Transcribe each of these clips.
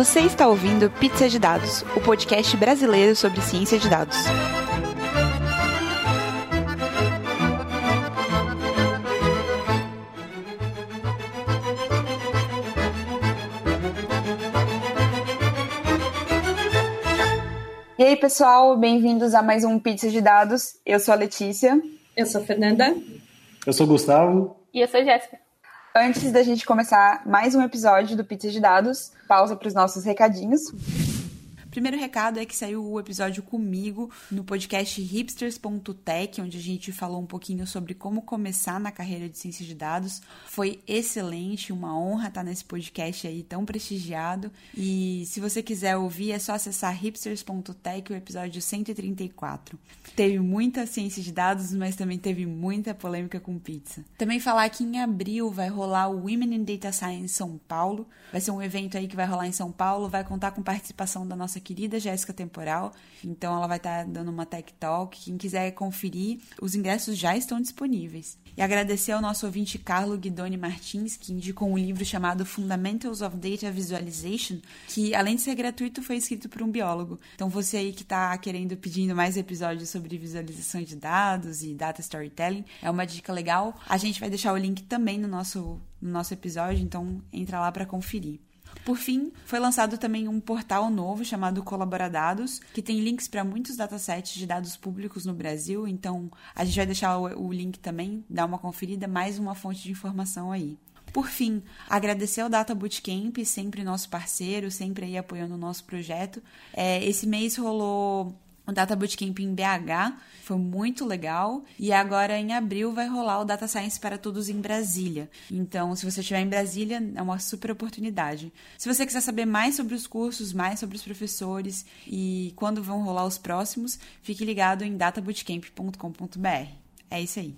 Você está ouvindo Pizza de Dados, o podcast brasileiro sobre ciência de dados. E aí, pessoal, bem-vindos a mais um Pizza de Dados. Eu sou a Letícia. Eu sou a Fernanda. Eu sou o Gustavo. E eu sou a Jéssica. Antes da gente começar mais um episódio do Pizza de Dados, pausa para os nossos recadinhos. Primeiro recado é que saiu o episódio comigo no podcast hipsters.tech, onde a gente falou um pouquinho sobre como começar na carreira de ciência de dados. Foi excelente, uma honra estar nesse podcast aí tão prestigiado. E se você quiser ouvir, é só acessar hipsters.tech, o episódio 134. Teve muita ciência de dados, mas também teve muita polêmica com pizza. Também falar que em abril vai rolar o Women in Data Science São Paulo. Vai ser um evento aí que vai rolar em São Paulo, vai contar com participação da nossa querida Jéssica Temporal. Então ela vai estar dando uma Tech Talk. Quem quiser conferir, os ingressos já estão disponíveis. E agradecer ao nosso ouvinte Carlo Guidoni Martins, que indicou um livro chamado Fundamentals of Data Visualization, que além de ser gratuito, foi escrito por um biólogo. Então você aí que está querendo, pedindo mais episódios sobre visualização de dados e data storytelling, é uma dica legal. A gente vai deixar o link também no nosso, no nosso episódio, então entra lá para conferir. Por fim, foi lançado também um portal novo chamado Colaboradados, que tem links para muitos datasets de dados públicos no Brasil, então a gente vai deixar o, o link também, dá uma conferida, mais uma fonte de informação aí. Por fim, agradecer ao Data Bootcamp, sempre nosso parceiro, sempre aí apoiando o nosso projeto. É, esse mês rolou o Data Bootcamp em BH, foi muito legal. E agora em abril vai rolar o Data Science para Todos em Brasília. Então, se você estiver em Brasília, é uma super oportunidade. Se você quiser saber mais sobre os cursos, mais sobre os professores e quando vão rolar os próximos, fique ligado em databootcamp.com.br. É isso aí.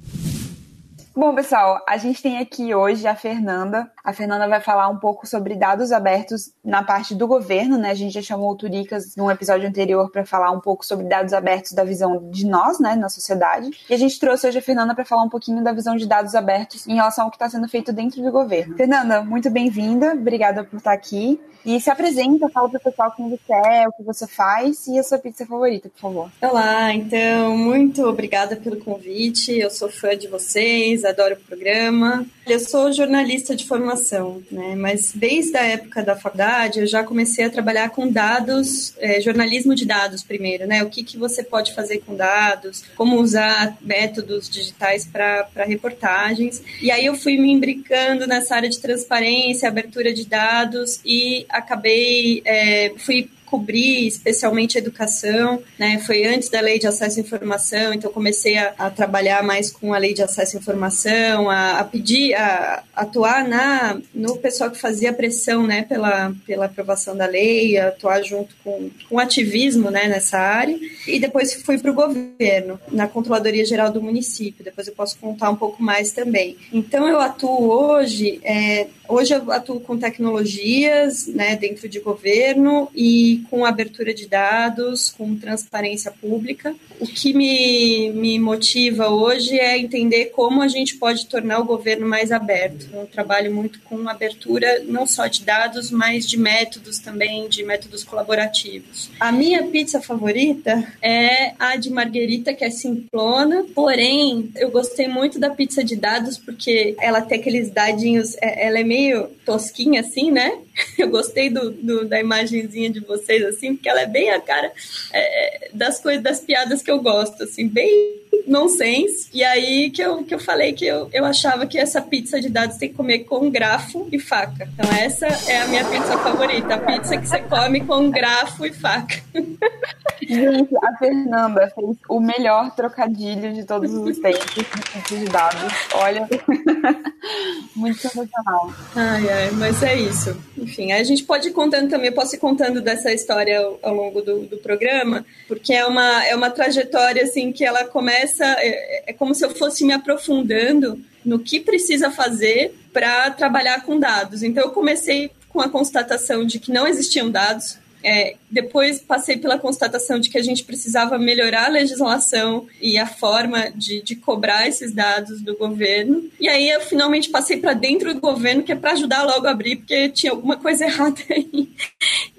Bom, pessoal, a gente tem aqui hoje a Fernanda. A Fernanda vai falar um pouco sobre dados abertos na parte do governo, né? A gente já chamou o Turicas num episódio anterior para falar um pouco sobre dados abertos da visão de nós, né, na sociedade. E a gente trouxe hoje a Fernanda para falar um pouquinho da visão de dados abertos em relação ao que está sendo feito dentro do governo. Fernanda, muito bem-vinda. Obrigada por estar aqui. E se apresenta, fala para o pessoal quem você é, o que você faz e a sua pizza favorita, por favor. Olá, então, muito obrigada pelo convite. Eu sou fã de vocês, adoro o programa. Eu sou jornalista de formação, né? Mas desde a época da faculdade eu já comecei a trabalhar com dados, é, jornalismo de dados primeiro, né? O que, que você pode fazer com dados, como usar métodos digitais para reportagens. E aí eu fui me imbricando nessa área de transparência, abertura de dados e acabei, é, fui cobrir especialmente educação, né? Foi antes da lei de acesso à informação, então comecei a, a trabalhar mais com a lei de acesso à informação, a, a pedir, a, atuar na no pessoal que fazia pressão, né, pela, pela aprovação da lei, atuar junto com, com ativismo, né, nessa área. E depois fui para o governo, na Controladoria Geral do município. Depois eu posso contar um pouco mais também. Então eu atuo hoje, é, hoje eu atuo com tecnologias, né, dentro de governo e com abertura de dados, com transparência pública. O que me, me motiva hoje é entender como a gente pode tornar o governo mais aberto. Eu trabalho muito com abertura não só de dados, mas de métodos também, de métodos colaborativos. A minha pizza favorita é a de marguerita, que é simplona, porém eu gostei muito da pizza de dados porque ela tem aqueles dadinhos, é, ela é meio tosquinha assim, né? Eu gostei do, do da imagenzinha de vocês assim, porque ela é bem a cara é, das coisas, das piadas que eu gosto, assim, bem nonsense. E aí que eu, que eu falei que eu, eu achava que essa pizza de dados tem que comer com grafo e faca. Então essa é a minha pizza favorita, a pizza que você come com grafo e faca. Gente, a Fernanda fez o melhor trocadilho de todos os tempos de pizza de dados. Olha, muito sensacional. Ai, ai, mas é isso. Enfim, a gente pode ir contando também, eu posso ir contando dessa história ao, ao longo do, do programa, porque é uma, é uma trajetória assim que ela começa, é, é como se eu fosse me aprofundando no que precisa fazer para trabalhar com dados. Então eu comecei com a constatação de que não existiam dados, É, depois passei pela constatação de que a gente precisava melhorar a legislação e a forma de, de cobrar esses dados do governo. E aí eu finalmente passei para dentro do governo, que é para ajudar logo a abrir, porque tinha alguma coisa errada aí.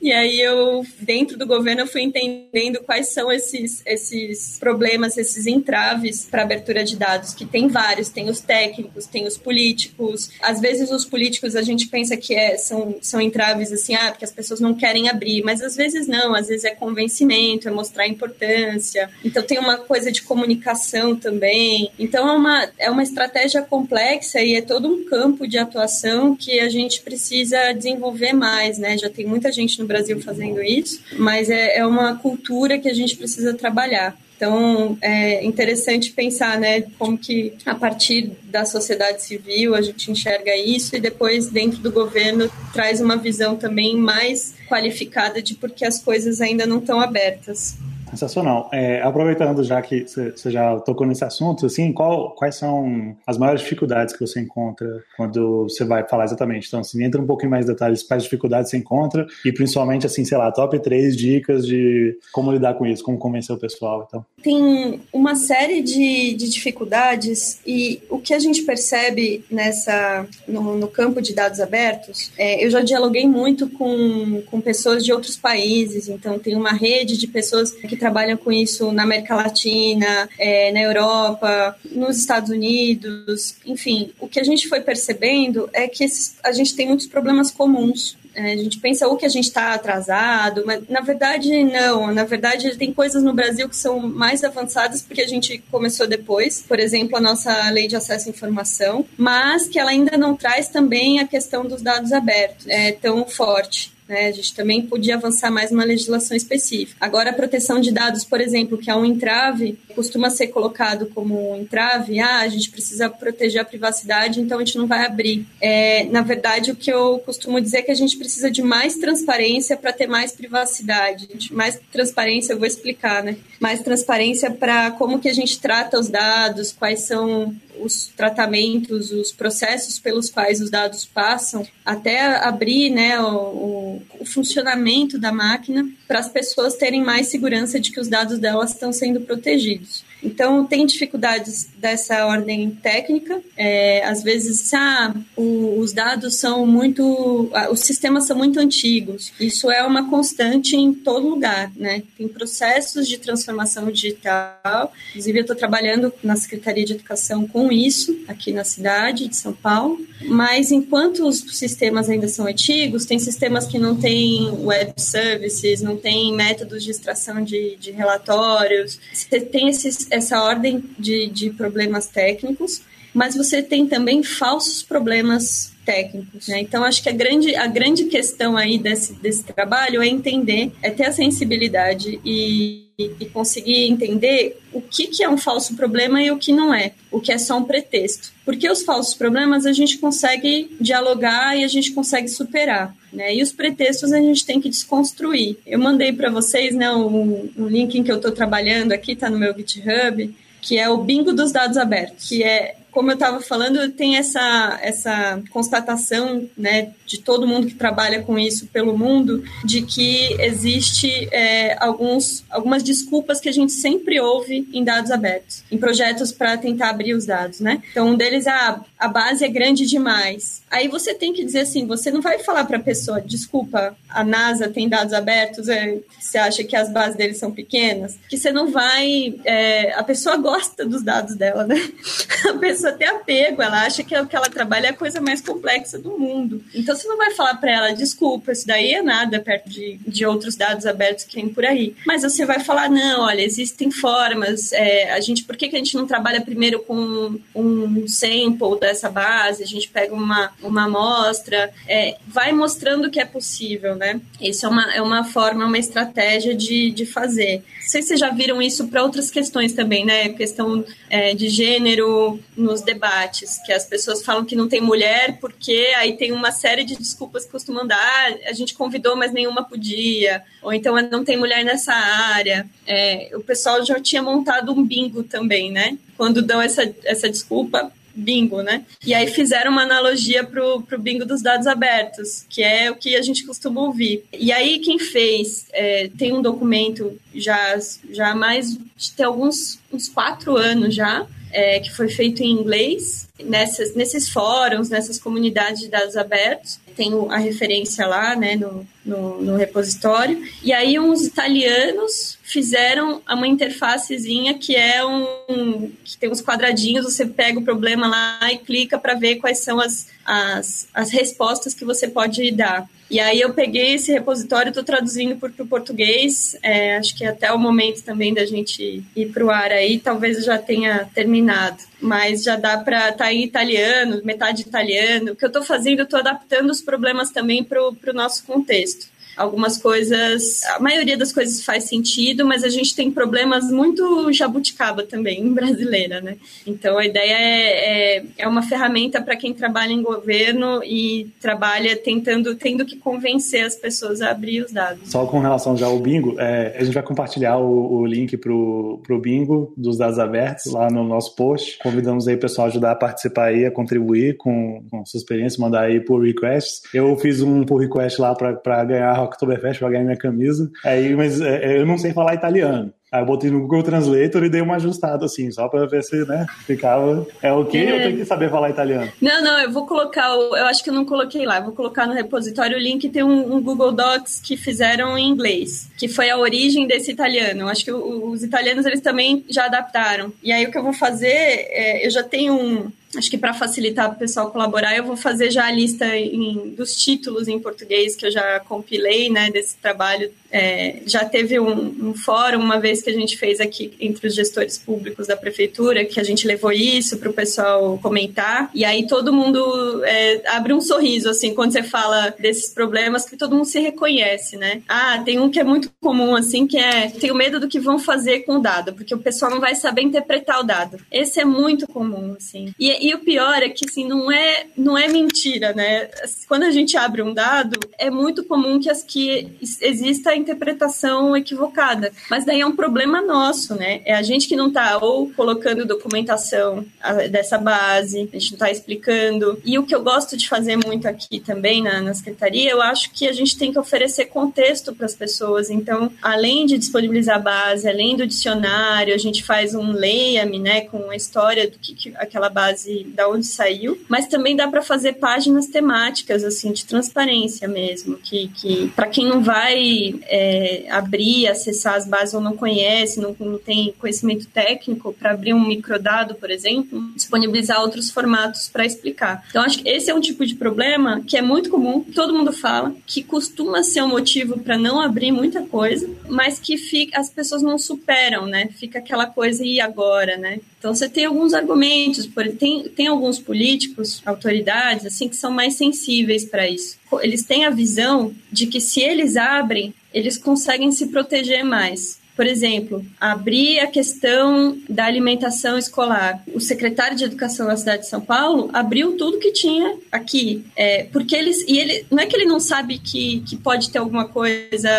E aí eu, dentro do governo, eu fui entendendo quais são esses, esses problemas, esses entraves para abertura de dados, que tem vários, tem os técnicos, tem os políticos. Às vezes os políticos a gente pensa que é, são, são entraves assim, ah, porque as pessoas não querem abrir, mas às vezes não, às vezes é convencimento, é mostrar importância. Então tem uma coisa de comunicação também. Então é uma, é uma estratégia complexa e é todo um campo de atuação que a gente precisa desenvolver mais, né? Já tem muita gente no Brasil fazendo isso, mas é, é uma cultura que a gente precisa trabalhar. Então, é interessante pensar, né, como que a partir da sociedade civil a gente enxerga isso e depois dentro do governo traz uma visão também mais qualificada de porque as coisas ainda não estão abertas. Sensacional. É, aproveitando já que você já tocou nesse assunto, assim, qual, quais são as maiores dificuldades que você encontra quando você vai falar exatamente? Então, assim, entra um mais em detalhes, quais dificuldades você encontra e principalmente, assim, sei lá, top três dicas de como lidar com isso, como convencer o pessoal, então. Tem uma série de, de dificuldades e o que a gente percebe nessa, no, no campo de dados abertos, é, eu já dialoguei muito com, com pessoas de outros países, então tem uma rede de pessoas que trabalham com isso na América Latina, é, na Europa, nos Estados Unidos, enfim, o que a gente foi percebendo é que esses, a gente tem muitos problemas comuns é, a gente pensa ou que a gente está atrasado, mas na verdade não. Na verdade, tem coisas no Brasil que são mais avançadas porque a gente começou depois. Por exemplo, a nossa lei de acesso à informação, mas que ela ainda não traz também a questão dos dados abertos é, tão forte. Né? A gente também podia avançar mais numa legislação específica. Agora, a proteção de dados, por exemplo, que é um entrave, costuma ser colocado como um entrave, ah, a gente precisa proteger a privacidade, então a gente não vai abrir. É, na verdade, o que eu costumo dizer é que a gente precisa de mais transparência para ter mais privacidade. Mais transparência, eu vou explicar, né? Mais transparência para como que a gente trata os dados, quais são os tratamentos, os processos pelos quais os dados passam, até abrir né, o, o funcionamento da máquina para as pessoas terem mais segurança de que os dados delas estão sendo protegidos. Então, tem dificuldades dessa ordem técnica. É, às vezes, ah, o, os dados são muito. Os sistemas são muito antigos. Isso é uma constante em todo lugar, né? Tem processos de transformação digital. Inclusive, eu estou trabalhando na Secretaria de Educação com isso, aqui na cidade de São Paulo. Mas, enquanto os sistemas ainda são antigos, tem sistemas que não têm web services, não tem métodos de extração de, de relatórios. Você tem esses essa ordem de, de problemas técnicos, mas você tem também falsos problemas técnicos. Né? Então, acho que a grande, a grande questão aí desse, desse trabalho é entender, é ter a sensibilidade e, e conseguir entender o que, que é um falso problema e o que não é, o que é só um pretexto. Porque os falsos problemas a gente consegue dialogar e a gente consegue superar. Né? E os pretextos a gente tem que desconstruir. Eu mandei para vocês né, um, um link em que eu estou trabalhando aqui, está no meu GitHub, que é o bingo dos dados abertos, que é como eu estava falando, tem essa, essa constatação né, de todo mundo que trabalha com isso pelo mundo, de que existe é, alguns, algumas desculpas que a gente sempre ouve em dados abertos, em projetos para tentar abrir os dados. Né? Então, um deles é ah, a base é grande demais. Aí você tem que dizer assim, você não vai falar para a pessoa, desculpa, a NASA tem dados abertos, é, você acha que as bases deles são pequenas, que você não vai... É, a pessoa gosta dos dados dela, né? A pessoa ter apego, ela acha que o que ela trabalha é a coisa mais complexa do mundo. Então você não vai falar para ela, desculpa, isso daí é nada perto de, de outros dados abertos que tem por aí. Mas você vai falar, não, olha, existem formas, é, a gente, por que, que a gente não trabalha primeiro com um sample dessa base, a gente pega uma, uma amostra, é, vai mostrando que é possível, né? Isso é uma, é uma forma, uma estratégia de, de fazer. Não sei se vocês já viram isso para outras questões também, né? Questão é, de gênero no nos debates, que as pessoas falam que não tem mulher porque aí tem uma série de desculpas que costumam dar, a gente convidou, mas nenhuma podia, ou então não tem mulher nessa área. É, o pessoal já tinha montado um bingo também, né? Quando dão essa, essa desculpa, bingo, né? E aí fizeram uma analogia pro, pro bingo dos dados abertos, que é o que a gente costuma ouvir. E aí quem fez, é, tem um documento já, já mais, tem alguns uns quatro anos já, é, que foi feito em inglês, nessas, nesses fóruns, nessas comunidades de dados abertos. Tem a referência lá né, no, no, no repositório. E aí, uns italianos fizeram uma interfacezinha que é um que tem uns quadradinhos, você pega o problema lá e clica para ver quais são as, as, as respostas que você pode dar. E aí eu peguei esse repositório, estou traduzindo para o português, é, acho que até o momento também da gente ir para o ar aí, talvez já tenha terminado. Mas já dá para estar tá em italiano, metade italiano. O que eu estou fazendo, eu estou adaptando os problemas também para o nosso contexto. Algumas coisas, a maioria das coisas faz sentido, mas a gente tem problemas muito jabuticaba também, brasileira, né? Então a ideia é, é, é uma ferramenta para quem trabalha em governo e trabalha tentando, tendo que convencer as pessoas a abrir os dados. Só com relação já ao bingo, é, a gente vai compartilhar o, o link para o bingo dos dados abertos lá no nosso post. Convidamos aí o pessoal a ajudar a participar aí, a contribuir com, com sua experiência, mandar aí por requests. Eu fiz um pull request lá para ganhar Oktoberfest pra ganhar minha camisa. Aí, mas é, eu não sei falar italiano. Aí eu botei no Google Translator e dei uma ajustada, assim, só pra ver se, né, ficava. É o okay, é. eu tenho que saber falar italiano? Não, não, eu vou colocar, o, eu acho que eu não coloquei lá, eu vou colocar no repositório o link, tem um, um, Google Docs que fizeram em inglês, que foi a origem desse italiano. Eu acho que o, os italianos, eles também já adaptaram. E aí o que eu vou fazer, é, eu já tenho um, acho que para facilitar para o pessoal colaborar, eu vou fazer já a lista em, dos títulos em português que eu já compilei, né, desse trabalho. É, já teve um, um, fórum uma vez que a gente fez aqui entre os gestores públicos da prefeitura, que a gente levou isso para o pessoal comentar, e aí todo mundo é, abre um sorriso, assim, quando você fala desses problemas, que todo mundo se reconhece, né? Ah, tem um que é muito comum, assim, que é, tenho medo do que vão fazer com o dado, porque o pessoal não vai saber interpretar o dado. Esse é muito comum, assim. E, e o pior é que, assim, não é, não é mentira, né? Quando a gente abre um dado, é muito comum que, as, que exista a interpretação equivocada. Mas daí é um problema nosso, né? É a gente que não está ou colocando documentação dessa base, a gente não está explicando. E o que eu gosto de fazer muito aqui também na, na Secretaria, eu acho que a gente tem que oferecer contexto para as pessoas. Então, além de disponibilizar a base, além do dicionário, a gente faz um leia-me, né, com a história do que, que aquela base da onde saiu, mas também dá para fazer páginas temáticas assim de transparência mesmo, que, que para quem não vai é, abrir, acessar as bases ou não conhece, não, não tem conhecimento técnico para abrir um microdado, por exemplo, disponibilizar outros formatos para explicar. Então acho que esse é um tipo de problema que é muito comum, todo mundo fala, que costuma ser um motivo para não abrir muita coisa, mas que fica, as pessoas não superam, né? Fica aquela coisa e agora, né? Então você tem alguns argumentos, tem, tem alguns políticos, autoridades, assim, que são mais sensíveis para isso. Eles têm a visão de que se eles abrem, eles conseguem se proteger mais. Por exemplo, abrir a questão da alimentação escolar. O secretário de Educação da cidade de São Paulo abriu tudo que tinha aqui. É, porque eles. E ele. Não é que ele não sabe que, que pode ter alguma coisa,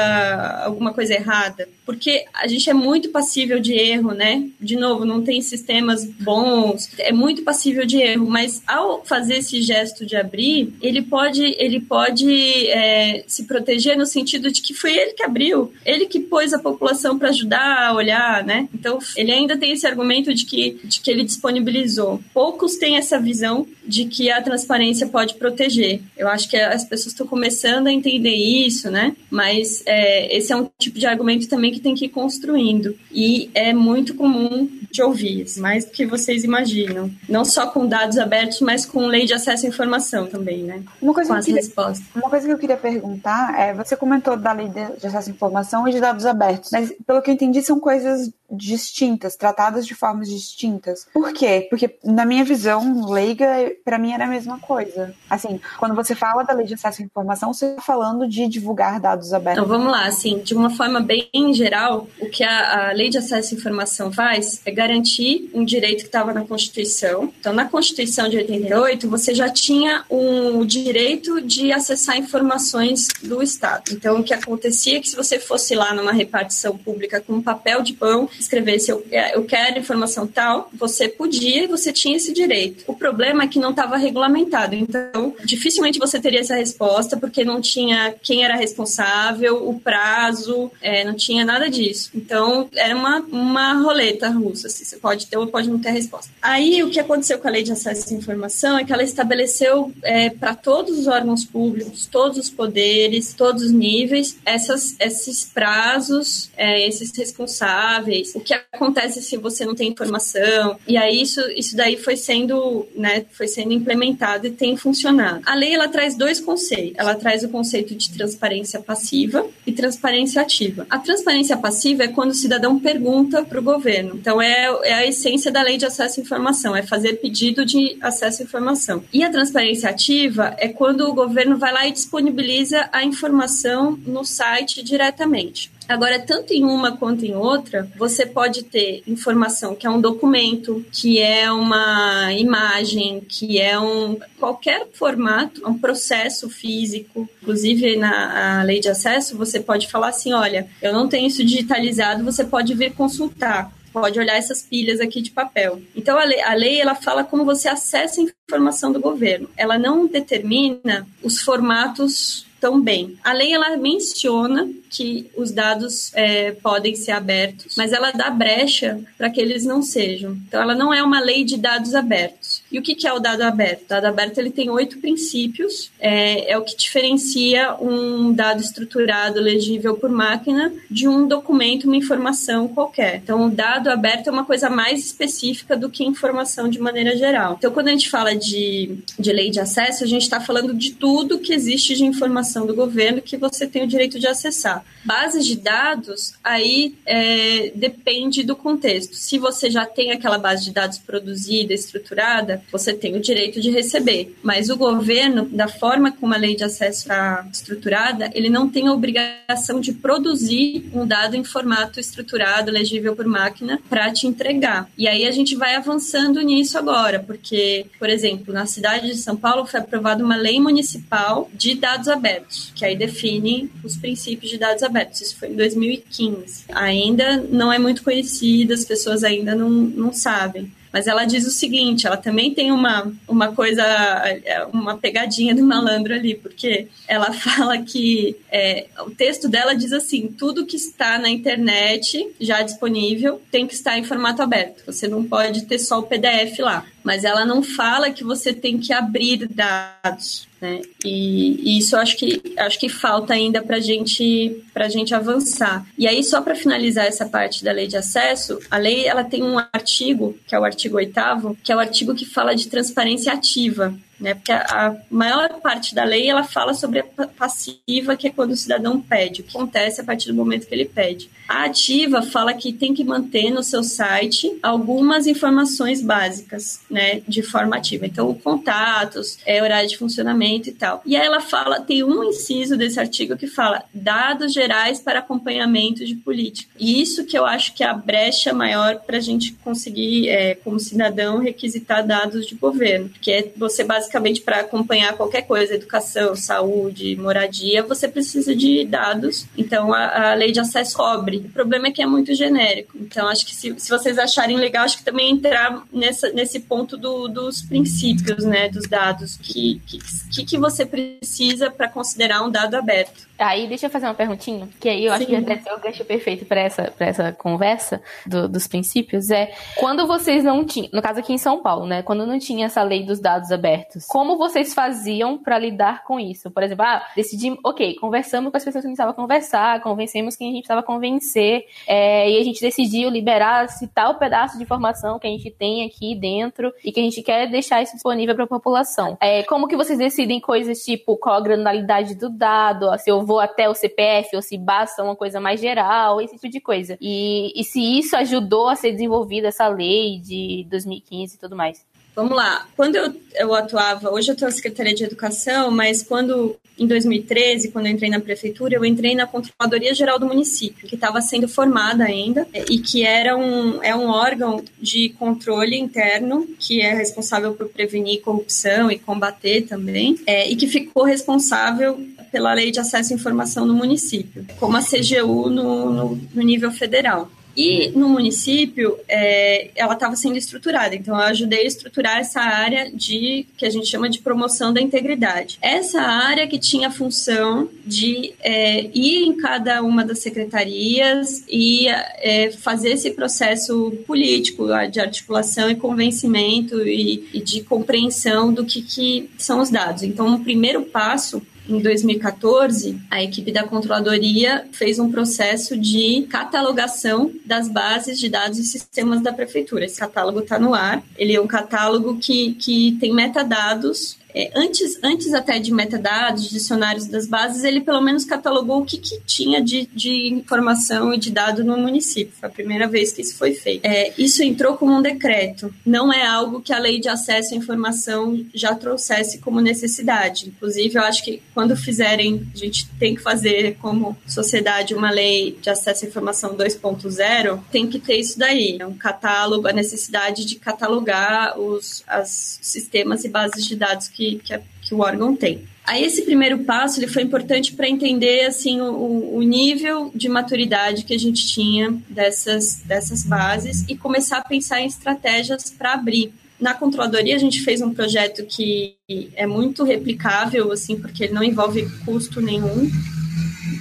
alguma coisa errada porque a gente é muito passível de erro, né? De novo, não tem sistemas bons, é muito passível de erro, mas ao fazer esse gesto de abrir, ele pode, ele pode é, se proteger no sentido de que foi ele que abriu, ele que pôs a população para ajudar a olhar, né? Então, ele ainda tem esse argumento de que, de que ele disponibilizou. Poucos têm essa visão de que a transparência pode proteger. Eu acho que as pessoas estão começando a entender isso, né? Mas é, esse é um tipo de argumento também que tem que ir construindo. E é muito comum de ouvir, mais do que vocês imaginam. Não só com dados abertos, mas com lei de acesso à informação também, né? Uma coisa, com as queria, respostas. uma coisa que eu queria perguntar é: você comentou da lei de acesso à informação e de dados abertos, mas pelo que eu entendi, são coisas distintas, tratadas de formas distintas. Por quê? Porque na minha visão leiga, para mim era a mesma coisa. Assim, quando você fala da lei de acesso à informação, você está falando de divulgar dados abertos. Então vamos lá, assim, de uma forma bem geral, o que a, a lei de acesso à informação faz é garantir um direito que estava na Constituição. Então, na Constituição de 88, você já tinha o um direito de acessar informações do Estado. Então, o que acontecia é que se você fosse lá numa repartição pública com um papel de pão escrevesse eu, é, eu quero informação tal, você podia e você tinha esse direito. O problema é que não estava regulamentado. Então, dificilmente você teria essa resposta, porque não tinha quem era responsável, o prazo, é, não tinha nada disso. Então, era uma, uma roleta russa. Assim, você pode ter ou pode não ter resposta. Aí, o que aconteceu com a lei de acesso à informação é que ela estabeleceu é, para todos os órgãos públicos, todos os poderes, todos os níveis, essas, esses prazos, é, esses responsáveis, o que acontece se você não tem informação. E aí, isso, isso daí foi sendo, né, foi sendo implementado e tem funcionado. A lei, ela traz dois conceitos. Ela traz o conceito de transparência passiva e transparência ativa. A transparência passiva é quando o cidadão pergunta para o governo. Então, é, é a essência da lei de acesso à informação, é fazer pedido de acesso à informação. E a transparência ativa é quando o governo vai lá e disponibiliza a informação no site diretamente. Agora, tanto em uma quanto em outra, você pode ter informação que é um documento, que é uma imagem, que é um qualquer formato, um processo físico. Inclusive na lei de acesso, você pode falar assim: olha, eu não tenho isso digitalizado, você pode vir consultar pode olhar essas pilhas aqui de papel. Então a lei, a lei ela fala como você acessa a informação do governo. Ela não determina os formatos tão bem. A lei ela menciona que os dados é, podem ser abertos, mas ela dá brecha para que eles não sejam. Então ela não é uma lei de dados abertos. E o que, que é o dado aberto? O dado aberto ele tem oito princípios, é, é o que diferencia um dado estruturado legível por máquina de um documento, uma informação qualquer. Então o dado aberto é uma coisa mais específica do que informação de maneira geral. Então quando a gente fala de, de lei de acesso, a gente está falando de tudo que existe de informação do governo que você tem o direito de acessar. Bases de dados, aí é, depende do contexto. Se você já tem aquela base de dados produzida, estruturada, você tem o direito de receber. Mas o governo, da forma como a lei de acesso está estruturada, ele não tem a obrigação de produzir um dado em formato estruturado, legível por máquina, para te entregar. E aí a gente vai avançando nisso agora, porque, por exemplo, na cidade de São Paulo foi aprovada uma lei municipal de dados abertos abertos, que aí define os princípios de dados abertos. Isso foi em 2015. Ainda não é muito conhecida, as pessoas ainda não, não sabem. Mas ela diz o seguinte: ela também tem uma, uma coisa, uma pegadinha do malandro ali, porque ela fala que é, o texto dela diz assim: tudo que está na internet já disponível tem que estar em formato aberto. Você não pode ter só o PDF lá. Mas ela não fala que você tem que abrir dados. Né? E, e, isso eu acho que acho que falta ainda para gente para gente avançar. E aí só para finalizar essa parte da lei de acesso, a lei ela tem um artigo que é o artigo 8 que é o artigo que fala de transparência ativa né? Porque a, maior parte da lei ela fala sobre a passiva, que é quando o cidadão pede, o que acontece a partir do momento que ele pede. A ativa fala que tem que manter no seu site algumas informações básicas, né, de forma ativa. Então, contatos, é, horário de funcionamento e tal. E aí ela fala, tem um inciso desse artigo que fala dados gerais para acompanhamento de política. E isso que eu acho que é a brecha maior para a gente conseguir, é, como cidadão, requisitar dados de governo, que é você basicamente basicamente para acompanhar qualquer coisa, educação, saúde, moradia, você precisa de dados. Então a, a lei de acesso cobre. O problema é que é muito genérico. Então acho que se, se vocês acharem legal, acho que também entrar nessa, nesse ponto do, dos princípios, né, dos dados. Que que, que você precisa para considerar um dado aberto? Aí, deixa eu fazer uma perguntinha, que aí eu Sim. acho que até ser o gancho perfeito para essa, pra essa conversa do, dos princípios. É quando vocês não tinham, no caso aqui em São Paulo, né? Quando não tinha essa lei dos dados abertos, como vocês faziam para lidar com isso? Por exemplo, ah, decidimos, ok, conversamos com as pessoas que a gente precisava conversar, convencemos quem a gente precisava convencer, é, e a gente decidiu liberar esse tal pedaço de informação que a gente tem aqui dentro e que a gente quer deixar isso disponível para a população. É, como que vocês decidem coisas tipo qual a granularidade do dado, se eu vou até o CPF ou se basta uma coisa mais geral, esse tipo de coisa. E, e se isso ajudou a ser desenvolvida essa lei de 2015 e tudo mais. Vamos lá. Quando eu, eu atuava, hoje eu estou na Secretaria de Educação, mas quando, em 2013, quando eu entrei na prefeitura, eu entrei na Controladoria Geral do município, que estava sendo formada ainda, e que era um, é um órgão de controle interno, que é responsável por prevenir corrupção e combater também, é, e que ficou responsável pela Lei de Acesso à Informação no município, como a CGU no, no, no nível federal. E no município, é, ela estava sendo estruturada, então eu ajudei a estruturar essa área de que a gente chama de promoção da integridade. Essa área que tinha a função de é, ir em cada uma das secretarias e é, fazer esse processo político de articulação e convencimento e, e de compreensão do que, que são os dados. Então, o primeiro passo em 2014, a equipe da controladoria fez um processo de catalogação das bases de dados e sistemas da prefeitura. Esse catálogo está no ar. Ele é um catálogo que, que tem metadados é, antes, antes até de metadados, dicionários das bases, ele pelo menos catalogou o que, que tinha de, de informação e de dado no município. Foi a primeira vez que isso foi feito. É, isso entrou como um decreto. Não é algo que a lei de acesso à informação já trouxesse como necessidade. Inclusive, eu acho que quando fizerem, a gente tem que fazer como sociedade uma lei de acesso à informação 2.0, tem que ter isso daí. É um catálogo, a necessidade de catalogar os as sistemas e bases de dados que que, que, a, que o órgão tem. Aí esse primeiro passo ele foi importante para entender assim o, o, nível de maturidade que a gente tinha dessas, dessas bases e começar a pensar em estratégias para abrir. Na controladoria a gente fez um projeto que é muito replicável assim porque ele não envolve custo nenhum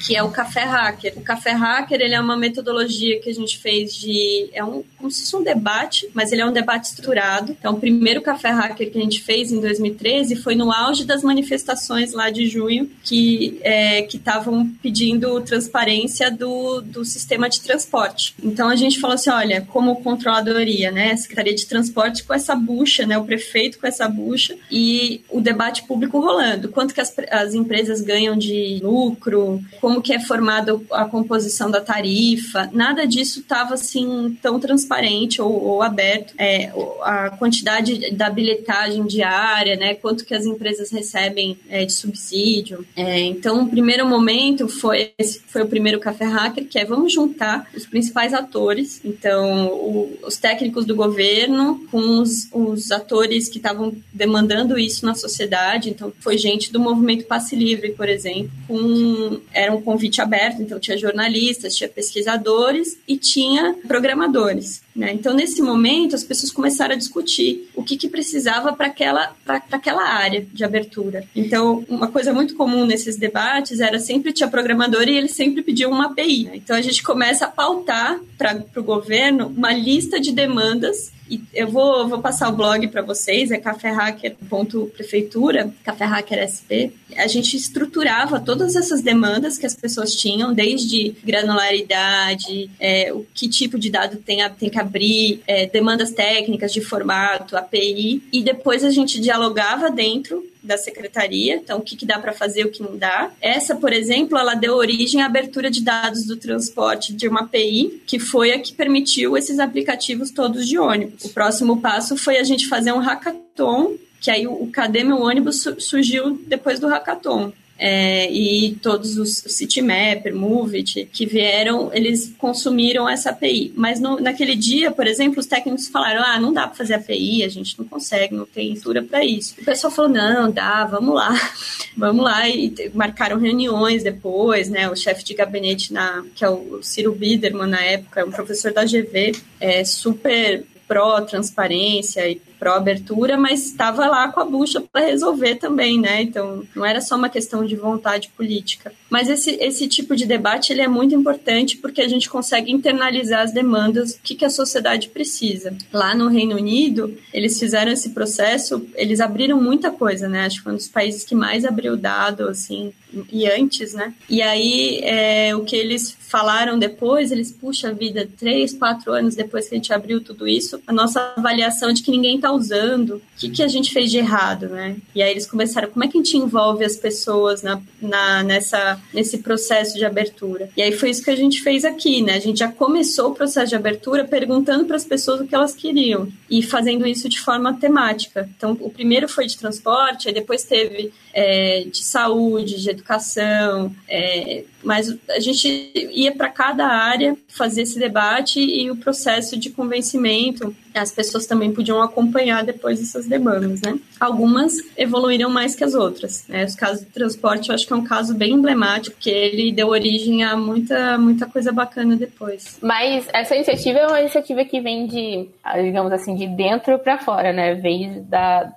que é o Café Hacker. O Café Hacker ele é uma metodologia que a gente fez de é um como se fosse um debate, mas ele é um debate estruturado. Então, o primeiro Café Hacker que a gente fez em 2013 foi no auge das manifestações lá de junho que é, estavam pedindo transparência do, do sistema de transporte. Então a gente falou assim, olha, como controladoria, né, a Secretaria de Transporte com essa bucha, né, o prefeito com essa bucha e o debate público rolando. Quanto que as, as empresas ganham de lucro, como que é formada a composição da tarifa, nada disso estava assim tão transparente ou, ou aberto. É, a quantidade da bilhetagem diária, né, quanto que as empresas recebem é, de subsídio. É, então, o primeiro momento foi esse foi o primeiro café hacker, que é vamos juntar os principais atores, então o, os técnicos do governo com os, os atores que estavam demandando isso na sociedade. Então, foi gente do movimento Passe Livre, por exemplo, com era um convite aberto, então tinha jornalistas, tinha pesquisadores e tinha programadores. Né? Então, nesse momento, as pessoas começaram a discutir o que, que precisava para aquela, aquela área de abertura. Então, uma coisa muito comum nesses debates era sempre tinha programador e eles sempre pediam uma API. Né? Então, a gente começa a pautar para o governo uma lista de demandas e eu vou, vou passar o blog para vocês, é cafehacker.prefeitura, cafehacker SP. A gente estruturava todas essas demandas que as pessoas tinham, desde granularidade, é, o que tipo de dado tem, tem que abrir, é, demandas técnicas de formato, API, e depois a gente dialogava dentro da secretaria, então o que, que dá para fazer, o que não dá. Essa, por exemplo, ela deu origem à abertura de dados do transporte de uma API, que foi a que permitiu esses aplicativos todos de ônibus. O próximo passo foi a gente fazer um hackathon que aí o Cadê Meu Ônibus surgiu depois do hackathon é, e todos os Citymapper, Movit, que vieram, eles consumiram essa API. Mas no, naquele dia, por exemplo, os técnicos falaram: ah, não dá para fazer API, a gente não consegue, não tem estrutura para isso. O pessoal falou: não, dá, vamos lá, vamos lá. E marcaram reuniões depois, né? O chefe de gabinete, na, que é o Ciro Biderman, na época, um professor da GV, é super pró-transparência e pró-abertura, mas estava lá com a bucha para resolver também, né? Então, não era só uma questão de vontade política. Mas esse, esse tipo de debate ele é muito importante porque a gente consegue internalizar as demandas, o que, que a sociedade precisa. Lá no Reino Unido, eles fizeram esse processo, eles abriram muita coisa, né? Acho que foi um dos países que mais abriu dado, assim, e antes, né? E aí, é, o que eles falaram depois, eles, puxa vida, três, quatro anos depois que a gente abriu tudo isso, a nossa avaliação de que ninguém está usando, o que, que a gente fez de errado, né? E aí eles começaram, como é que a gente envolve as pessoas na, na, nessa, nesse processo de abertura? E aí foi isso que a gente fez aqui, né? A gente já começou o processo de abertura perguntando para as pessoas o que elas queriam e fazendo isso de forma temática. Então, o primeiro foi de transporte, aí depois teve é, de saúde, de educação, é, mas a gente ia para cada área fazer esse debate e o processo de convencimento as pessoas também podiam acompanhar depois essas demandas, né? Algumas evoluíram mais que as outras. Né? Os casos de transporte, eu acho que é um caso bem emblemático, porque ele deu origem a muita, muita coisa bacana depois. Mas essa iniciativa é uma iniciativa que vem de, digamos assim, de dentro para fora, né? Vem da,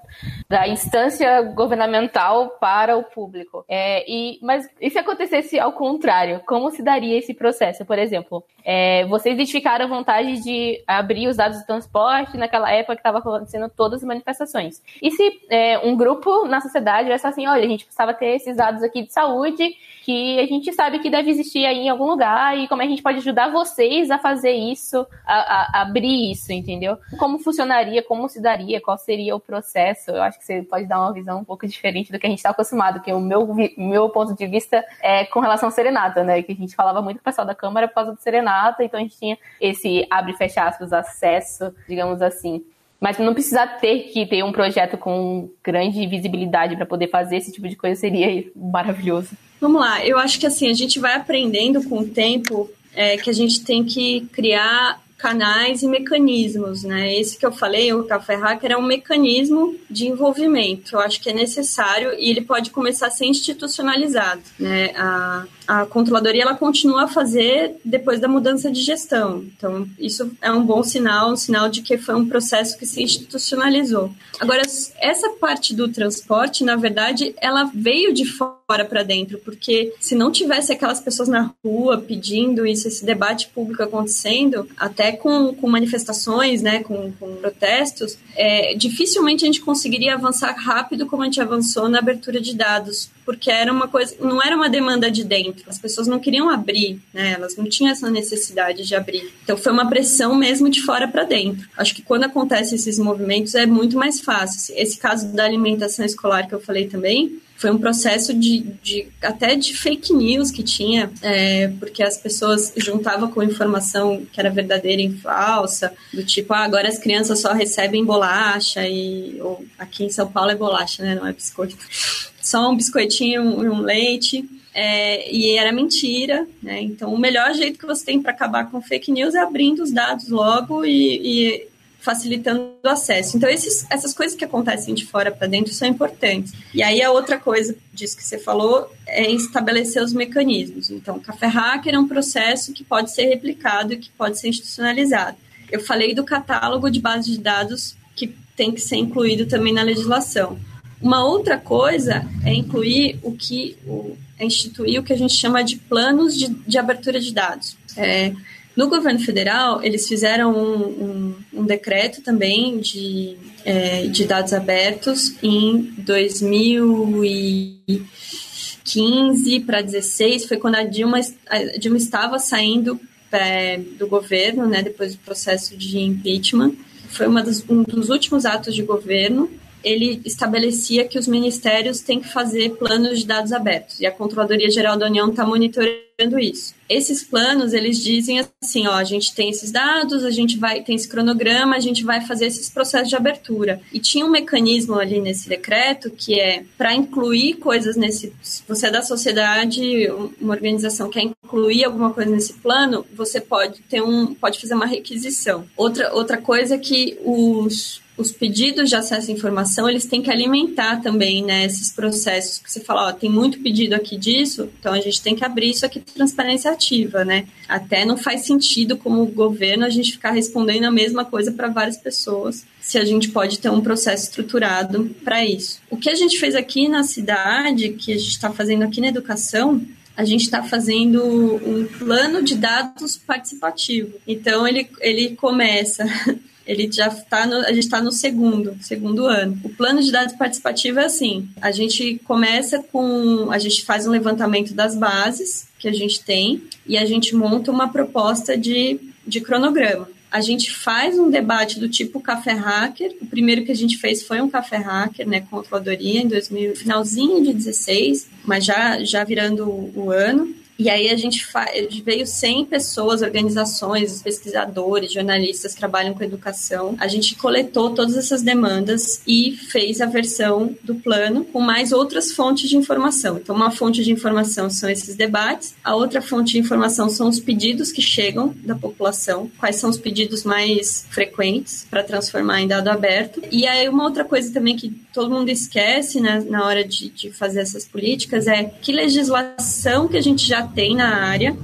da instância governamental para o público. É, e, mas e se acontecesse ao contrário? Como se daria esse processo? Por exemplo, é, vocês identificaram a vontade de abrir os dados do transporte naquela época que estava acontecendo todas as manifestações. E se é, um grupo na sociedade vai assim, olha, a gente precisava ter esses dados aqui de saúde que a gente sabe que deve existir aí em algum lugar e como a gente pode ajudar vocês a fazer isso, a, a, a abrir isso, entendeu? Como funcionaria, como se daria, qual seria o processo? Eu acho que você pode dar uma visão um pouco diferente do que a gente está acostumado, que o meu, meu ponto de vista é com relação ao serenata, né? Que a gente falava muito com o pessoal da Câmara por causa do serenata, então a gente tinha esse abre e fecha aspas, acesso, digamos assim. Mas não precisar ter que ter um projeto com grande visibilidade para poder fazer esse tipo de coisa seria maravilhoso. Vamos lá, eu acho que assim, a gente vai aprendendo com o tempo é, que a gente tem que criar canais e mecanismos, né? Esse que eu falei, o Café Hacker, é um mecanismo de envolvimento. Eu acho que é necessário e ele pode começar a ser institucionalizado, né? A, a controladoria ela continua a fazer depois da mudança de gestão. Então, isso é um bom sinal, um sinal de que foi um processo que se institucionalizou. Agora, essa parte do transporte, na verdade, ela veio de fora para dentro, porque se não tivesse aquelas pessoas na rua pedindo isso, esse debate público acontecendo, até com, com manifestações, né, com, com protestos, é, dificilmente a gente conseguiria avançar rápido como a gente avançou na abertura de dados, porque era uma coisa, não era uma demanda de dentro, as pessoas não queriam abrir, né, elas não tinham essa necessidade de abrir. Então foi uma pressão mesmo de fora para dentro. Acho que quando acontecem esses movimentos é muito mais fácil. Esse caso da alimentação escolar que eu falei também, foi um processo de, de, até de fake news que tinha, é, porque as pessoas juntavam com informação que era verdadeira e falsa, do tipo, ah, agora as crianças só recebem bolacha e ou aqui em São Paulo é bolacha, né? Não é biscoito. Só um biscoitinho e um leite. É, e era mentira, né? Então, o melhor jeito que você tem para acabar com fake news é abrindo os dados logo e, e facilitando o acesso. Então, esses, essas coisas que acontecem de fora para dentro são importantes. E aí, a outra coisa disso que você falou é estabelecer os mecanismos. Então, o Café Hacker é um processo que pode ser replicado e que pode ser institucionalizado. Eu falei do catálogo de bases de dados que tem que ser incluído também na legislação. Uma outra coisa é incluir o que, o, instituir o que a gente chama de planos de, de abertura de dados. É, no governo federal, eles fizeram um, um, um decreto também de, é, de dados abertos em 2015 para 16, foi quando a Dilma, a Dilma estava saindo é, do governo, né, depois do processo de impeachment. Foi dos, um dos últimos atos de governo ele estabelecia que os ministérios têm que fazer planos de dados abertos e a Controladoria Geral da União está monitorando isso. Esses planos, eles dizem assim, ó, a gente tem esses dados, a gente vai tem esse cronograma, a gente vai fazer esses processos de abertura. E tinha um mecanismo ali nesse decreto que é para incluir coisas nesse, se você é da sociedade, uma organização quer incluir alguma coisa nesse plano, você pode ter um, pode fazer uma requisição. Outra outra coisa é que os os pedidos de acesso à informação, eles têm que alimentar também né, esses processos. Que você fala, ó, tem muito pedido aqui disso, então a gente tem que abrir isso aqui transparência ativa, né? Até não faz sentido como governo a gente ficar respondendo a mesma coisa para várias pessoas, se a gente pode ter um processo estruturado para isso. O que a gente fez aqui na cidade, que a gente está fazendo aqui na educação, a gente está fazendo um plano de dados participativo. Então ele, ele começa ele já está no, a gente está no segundo, segundo ano. O plano de dados participativo é assim: a gente começa com, a gente faz um levantamento das bases que a gente tem e a gente monta uma proposta de, de cronograma. A gente faz um debate do tipo café hacker. O primeiro que a gente fez foi um café hacker, né, com a em 2000, finalzinho de 16, mas já já virando o ano E aí a gente veio 100 pessoas, organizações, pesquisadores, jornalistas que trabalham com educação. A gente coletou todas essas demandas e fez a versão do plano com mais outras fontes de informação. Então, uma fonte de informação são esses debates, a outra fonte de informação são os pedidos que chegam da população, quais são os pedidos mais frequentes para transformar em dado aberto. E aí, uma outra coisa também que todo mundo esquece né, na hora de, de fazer essas políticas é que legislação que a gente já tem na área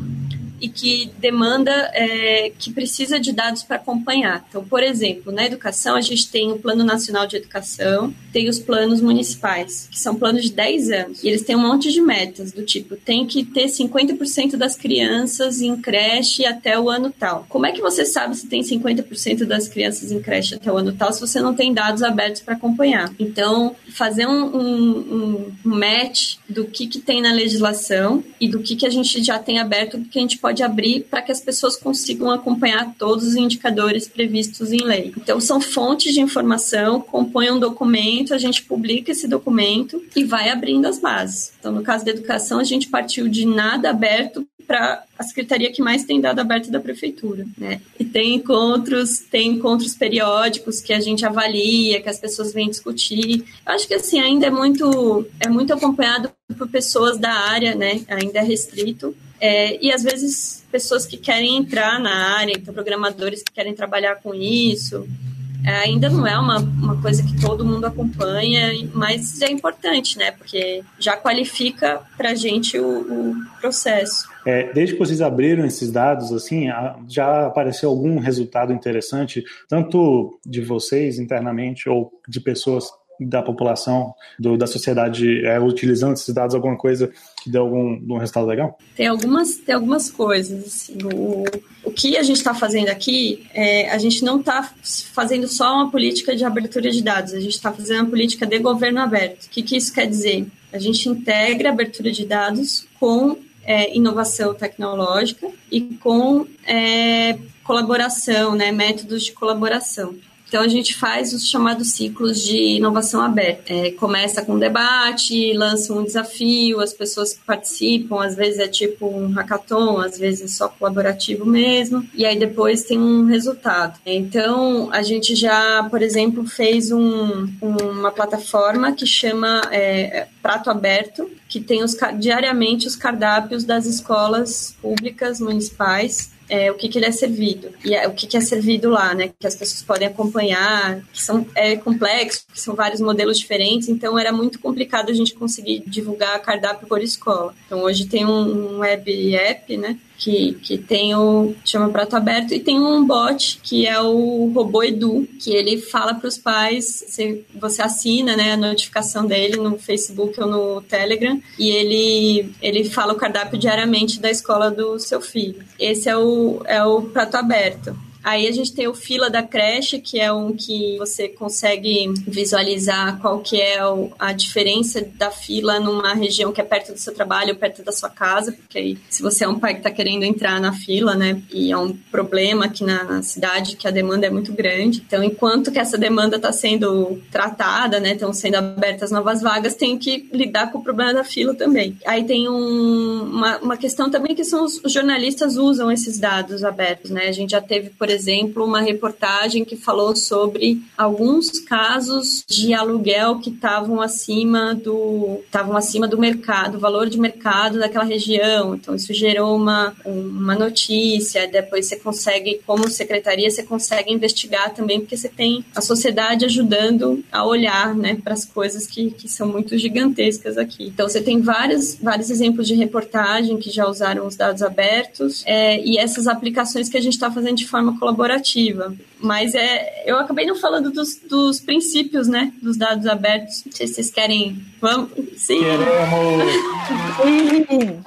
e que demanda, é, que precisa de dados para acompanhar. Então, por exemplo, na educação, a gente tem o Plano Nacional de Educação, tem os planos municipais, que são planos de 10 anos, e eles têm um monte de metas, do tipo, tem que ter 50% das crianças em creche até o ano tal. Como é que você sabe se tem 50% das crianças em creche até o ano tal se você não tem dados abertos para acompanhar? Então, fazer um, um, um match do que, que tem na legislação e do que, que a gente já tem aberto, que a gente pode pode abrir para que as pessoas consigam acompanhar todos os indicadores previstos em lei. Então, são fontes de informação, compõem um documento, a gente publica esse documento e vai abrindo as bases. Então, no caso da educação, a gente partiu de nada aberto para a secretaria que mais tem dado aberto da prefeitura, né? E tem encontros, tem encontros periódicos que a gente avalia, que as pessoas vêm discutir. Eu acho que assim ainda é muito é muito acompanhado por pessoas da área, né? Ainda é restrito, é, e às vezes pessoas que querem entrar na área, então programadores que querem trabalhar com isso, é, ainda não é uma, uma coisa que todo mundo acompanha, mas é importante, né? Porque já qualifica para gente o, o processo. É, desde que vocês abriram esses dados, assim, já apareceu algum resultado interessante, tanto de vocês internamente ou de pessoas da população, do, da sociedade é, utilizando esses dados, alguma coisa que deu algum, algum resultado legal? Tem algumas, tem algumas coisas. Assim, o, o que a gente está fazendo aqui, é, a gente não está fazendo só uma política de abertura de dados, a gente está fazendo uma política de governo aberto. O que, que isso quer dizer? A gente integra a abertura de dados com é, inovação tecnológica e com é, colaboração, né, métodos de colaboração. Então, a gente faz os chamados ciclos de inovação aberta. É, começa com um debate, lança um desafio, as pessoas participam, às vezes é tipo um hackathon, às vezes é só colaborativo mesmo, e aí depois tem um resultado. Então, a gente já, por exemplo, fez um, uma plataforma que chama é, Prato Aberto, que tem os, diariamente os cardápios das escolas públicas municipais é, o que, que ele é servido e é, o que, que é servido lá, né? Que as pessoas podem acompanhar, que são é complexo, que são vários modelos diferentes, então era muito complicado a gente conseguir divulgar cardápio por escola. Então hoje tem um, um web app, né? Que, que tem o chama Prato Aberto e tem um bot que é o robô Edu, que ele fala para os pais, você, você assina né, a notificação dele no Facebook ou no Telegram e ele, ele fala o cardápio diariamente da escola do seu filho. Esse é o, é o Prato Aberto. Aí a gente tem o fila da creche, que é um que você consegue visualizar qual que é a diferença da fila numa região que é perto do seu trabalho, perto da sua casa, porque aí se você é um pai que está querendo entrar na fila, né, e é um problema aqui na, na, cidade que a demanda é muito grande, então enquanto que essa demanda está sendo tratada, né, estão sendo abertas novas vagas, tem que lidar com o problema da fila também. Aí tem um, uma, uma questão também que são os, os jornalistas usam esses dados abertos, né, a gente já teve, por exemplo, uma reportagem que falou sobre alguns casos de aluguel que estavam acima do estavam acima do mercado, do valor de mercado daquela região. Então isso gerou uma uma notícia, depois você consegue, como secretaria, você consegue investigar também porque você tem a sociedade ajudando a olhar, né, para as coisas que, que são muito gigantescas aqui. Então você tem vários vários exemplos de reportagem que já usaram os dados abertos é, e essas aplicações que a gente está fazendo de forma colaborativa. Mas é, eu acabei não falando dos, dos princípios, né? Dos dados abertos. Não sei se vocês querem. Vamos? Sim. Queremos!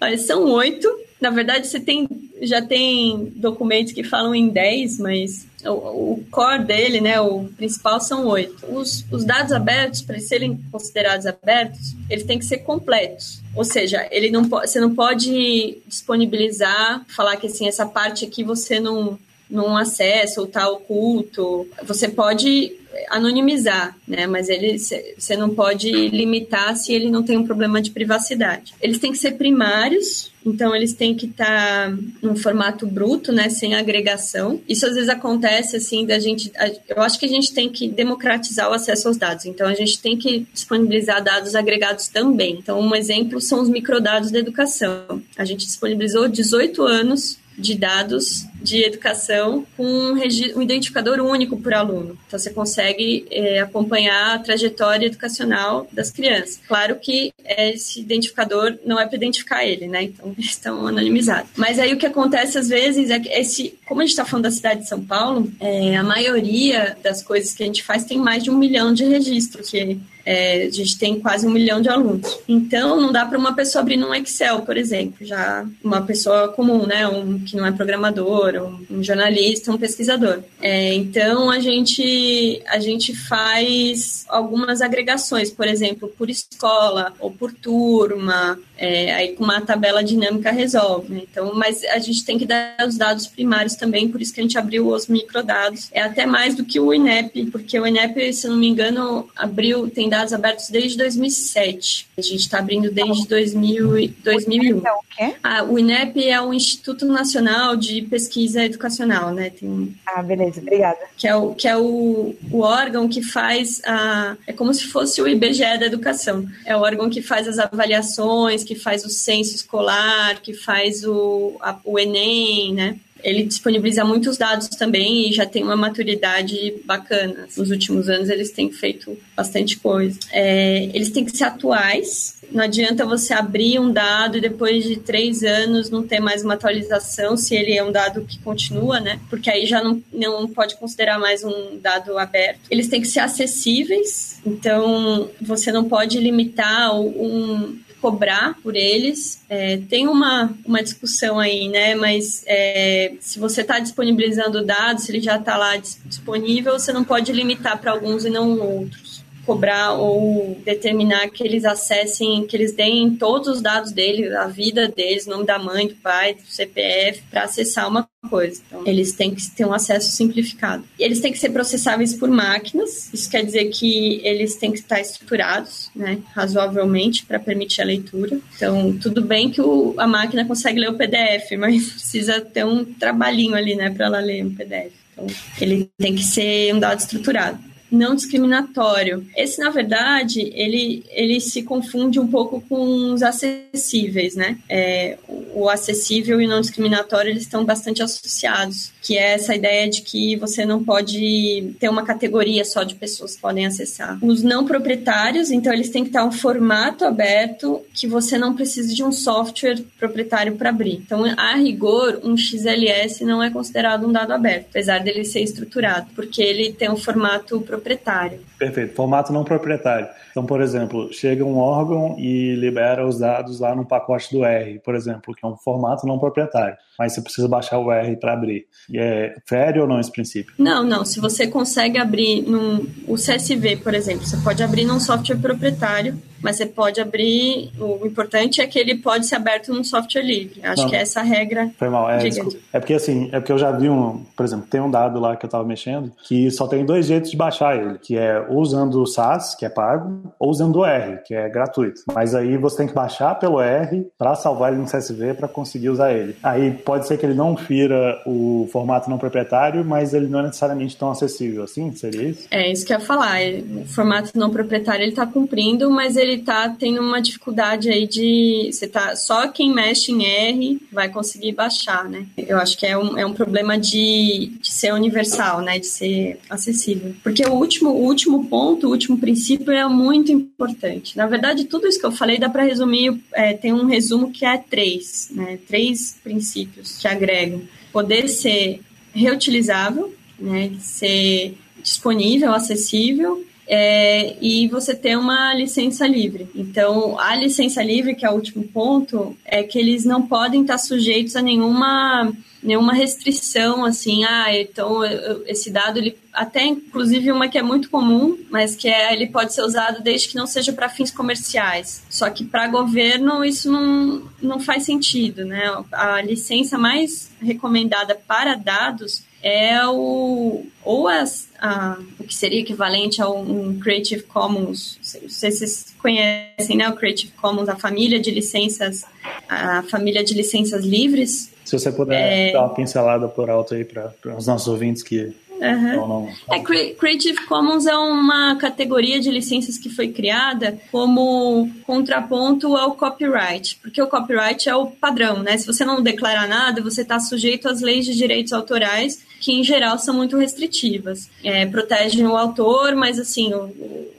Olha, são oito. Na verdade, você tem, já tem documentos que falam em dez, mas o, core dele, né, o principal são oito. Os, os dados abertos, para serem considerados abertos, eles têm que ser completos. Ou seja, ele não você não pode disponibilizar, falar que assim, essa parte aqui você não, não acessa ou está oculto. Você pode anonimizar, né? Mas ele você não pode limitar se ele não tem um problema de privacidade. Eles têm que ser primários, então eles têm que estar tá num formato bruto, né, sem agregação. Isso às vezes acontece assim da gente, eu acho que a gente tem que democratizar o acesso aos dados. Então a gente tem que disponibilizar dados agregados também. Então um exemplo são os microdados da educação. A gente disponibilizou 18 anos de dados de educação com um, um, identificador único por aluno. Então, você consegue é, acompanhar a trajetória educacional das crianças. Claro que esse identificador não é para identificar ele, né? Então, eles estão anonimizados. Mas aí o que acontece às vezes é que, esse, como a gente está falando da cidade de São Paulo, é, a maioria das coisas que a gente faz tem mais de um milhão de registros, que é, a gente tem quase um milhão de alunos. Então, não dá para uma pessoa abrir num Excel, por exemplo, já uma pessoa comum, né, um que não é programador, um, um jornalista, um pesquisador. É, então, a gente a gente faz algumas agregações, por exemplo, por escola ou por turma, é, aí com uma tabela dinâmica resolve. Né? Então, mas a gente tem que dar os dados primários também, por isso que a gente abriu os microdados. É até mais do que o INEP, porque o INEP, se não me engano, abriu tem dados abertos desde 2007. A gente está abrindo desde 2000, 2001. Então, o quê? Ah, o INEP é o Instituto Nacional de Pesquisa Educacional, né? Tem, ah, beleza, obrigada. Que é, o, que é o, o órgão que faz a. É como se fosse o IBGE da educação. É o órgão que faz as avaliações, que faz o censo escolar, que faz o, a, o Enem, né? ele disponibiliza muitos dados também e já tem uma maturidade bacana. Nos últimos anos eles têm feito bastante coisa. É, eles têm que ser atuais. Não adianta você abrir um dado e depois de três anos não ter mais uma atualização, se ele é um dado que continua, né? Porque aí já não, não pode considerar mais um dado aberto. Eles têm que ser acessíveis, então você não pode limitar um, cobrar por eles. É, tem uma, uma discussão aí, né? Mas é, se você está disponibilizando dados, se ele já está lá disponível, você não pode limitar para alguns e não outros cobrar ou determinar que eles acessem, que eles deem todos os dados dele, a vida deles, nome da mãe, do pai, do CPF, para acessar uma coisa. Então, eles têm que ter um acesso simplificado. E eles têm que ser processáveis por máquinas, isso quer dizer que eles têm que estar estruturados, né, razoavelmente, para permitir a leitura. Então, tudo bem que o, a máquina consegue ler o PDF, mas precisa ter um trabalhinho ali, né, para ela ler um PDF. Então, ele tem que ser um dado estruturado não discriminatório. Esse, na verdade, ele, ele se confunde um pouco com os acessíveis, né? É, o acessível e o não discriminatório, eles estão bastante associados, que é essa ideia de que você não pode ter uma categoria só de pessoas que podem acessar. Os não proprietários, então, eles têm que estar um formato aberto que você não precisa de um software proprietário para abrir. Então, a rigor, um XLS não é considerado um dado aberto, apesar dele ser estruturado, porque ele tem um formato proprietário proprietário. Perfeito, formato não proprietário. Então, por exemplo, chega um órgão e libera os dados lá no pacote do R, por exemplo, que é um formato não proprietário, mas você precisa baixar o R para abrir. E é fere ou não esse princípio? Não, não. Se você consegue abrir num, o CSV, por exemplo, você pode abrir num software proprietário mas você pode abrir. O importante é que ele pode ser aberto num software livre. Acho Não, que é essa a regra. Foi mal. É, é porque assim, é porque eu já vi um, por exemplo, tem um dado lá que eu estava mexendo que só tem dois jeitos de baixar ele, que é usando o SAS, que é pago, ou usando o R, que é gratuito. Mas aí você tem que baixar pelo R para salvar ele no CSV para conseguir usar ele. Aí pode ser que ele não fira o formato não proprietário, mas ele não é necessariamente tão acessível assim, seria isso? É isso que eu ia falar. O formato não proprietário ele está cumprindo, mas ele ele tá tendo uma dificuldade aí de. Você tá, só quem mexe em R vai conseguir baixar, né? Eu acho que é um, é um problema de, de ser universal, né? De ser acessível. Porque o último, o último ponto, o último princípio é muito importante. Na verdade, tudo isso que eu falei dá para resumir, é, tem um resumo que é três, né? Três princípios que agregam. Poder ser reutilizável, né? Ser disponível, acessível é, e você ter uma licença livre. Então, a licença livre, que é o último ponto, é que eles não podem estar sujeitos a nenhuma nenhuma restrição assim, ah, então esse dado ele até inclusive uma que é muito comum, mas que é ele pode ser usado desde que não seja para fins comerciais. Só que para governo isso não, não faz sentido, né? A licença mais recomendada para dados é o ou as, a, o que seria equivalente a um Creative Commons, não sei se vocês conhecem, né, o Creative Commons, a família de licenças, a família de licenças livres. Se você puder é... dar uma pincelada por alto aí para os nossos ouvintes que Uhum. Não, É, Creative Commons é uma categoria de licenças que foi criada como contraponto ao copyright, porque o copyright é o padrão, né? Se você não declarar nada, você está sujeito às leis de direitos autorais, que em geral são muito restritivas. É, protegem o autor, mas assim, o,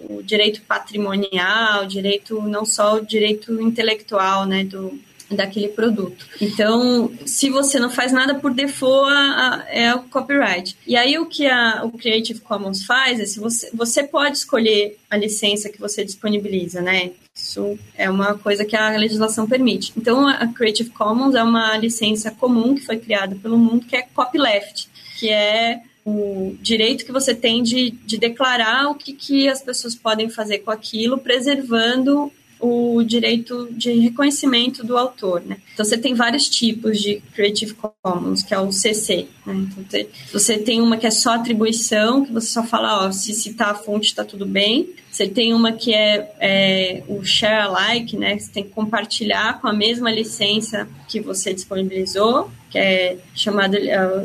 o direito patrimonial, o direito não só o direito intelectual, né, do, daquele produto. Então, se você não faz nada por default, a, a, é o copyright. E aí o que a, o Creative Commons faz é se você, você pode escolher a licença que você disponibiliza, né? Isso é uma coisa que a legislação permite. Então, a Creative Commons é uma licença comum que foi criada pelo mundo, que é copyleft, que é o direito que você tem de, de declarar o que, que as pessoas podem fazer com aquilo, preservando o direito de reconhecimento do autor, né? Então você tem vários tipos de Creative Commons, que é o CC, né? Então você tem uma que é só atribuição, que você só fala, ó, se citar a fonte está tudo bem. Você tem uma que é, é, o share alike, né? Você tem que compartilhar com a mesma licença que você disponibilizou que é chamada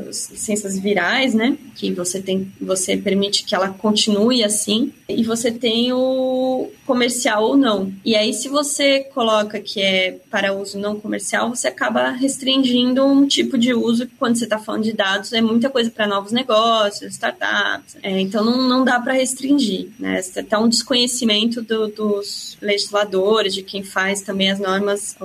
as licenças virais, né? Que você tem, você permite que ela continue assim, e você tem o comercial ou não. E aí, se você coloca que é para uso não comercial, você acaba restringindo um tipo de uso que quando você está falando de dados é muita coisa para novos negócios, startups. É, então não, não dá para restringir, né? Até tá um desconhecimento do, dos legisladores, de quem faz também as normas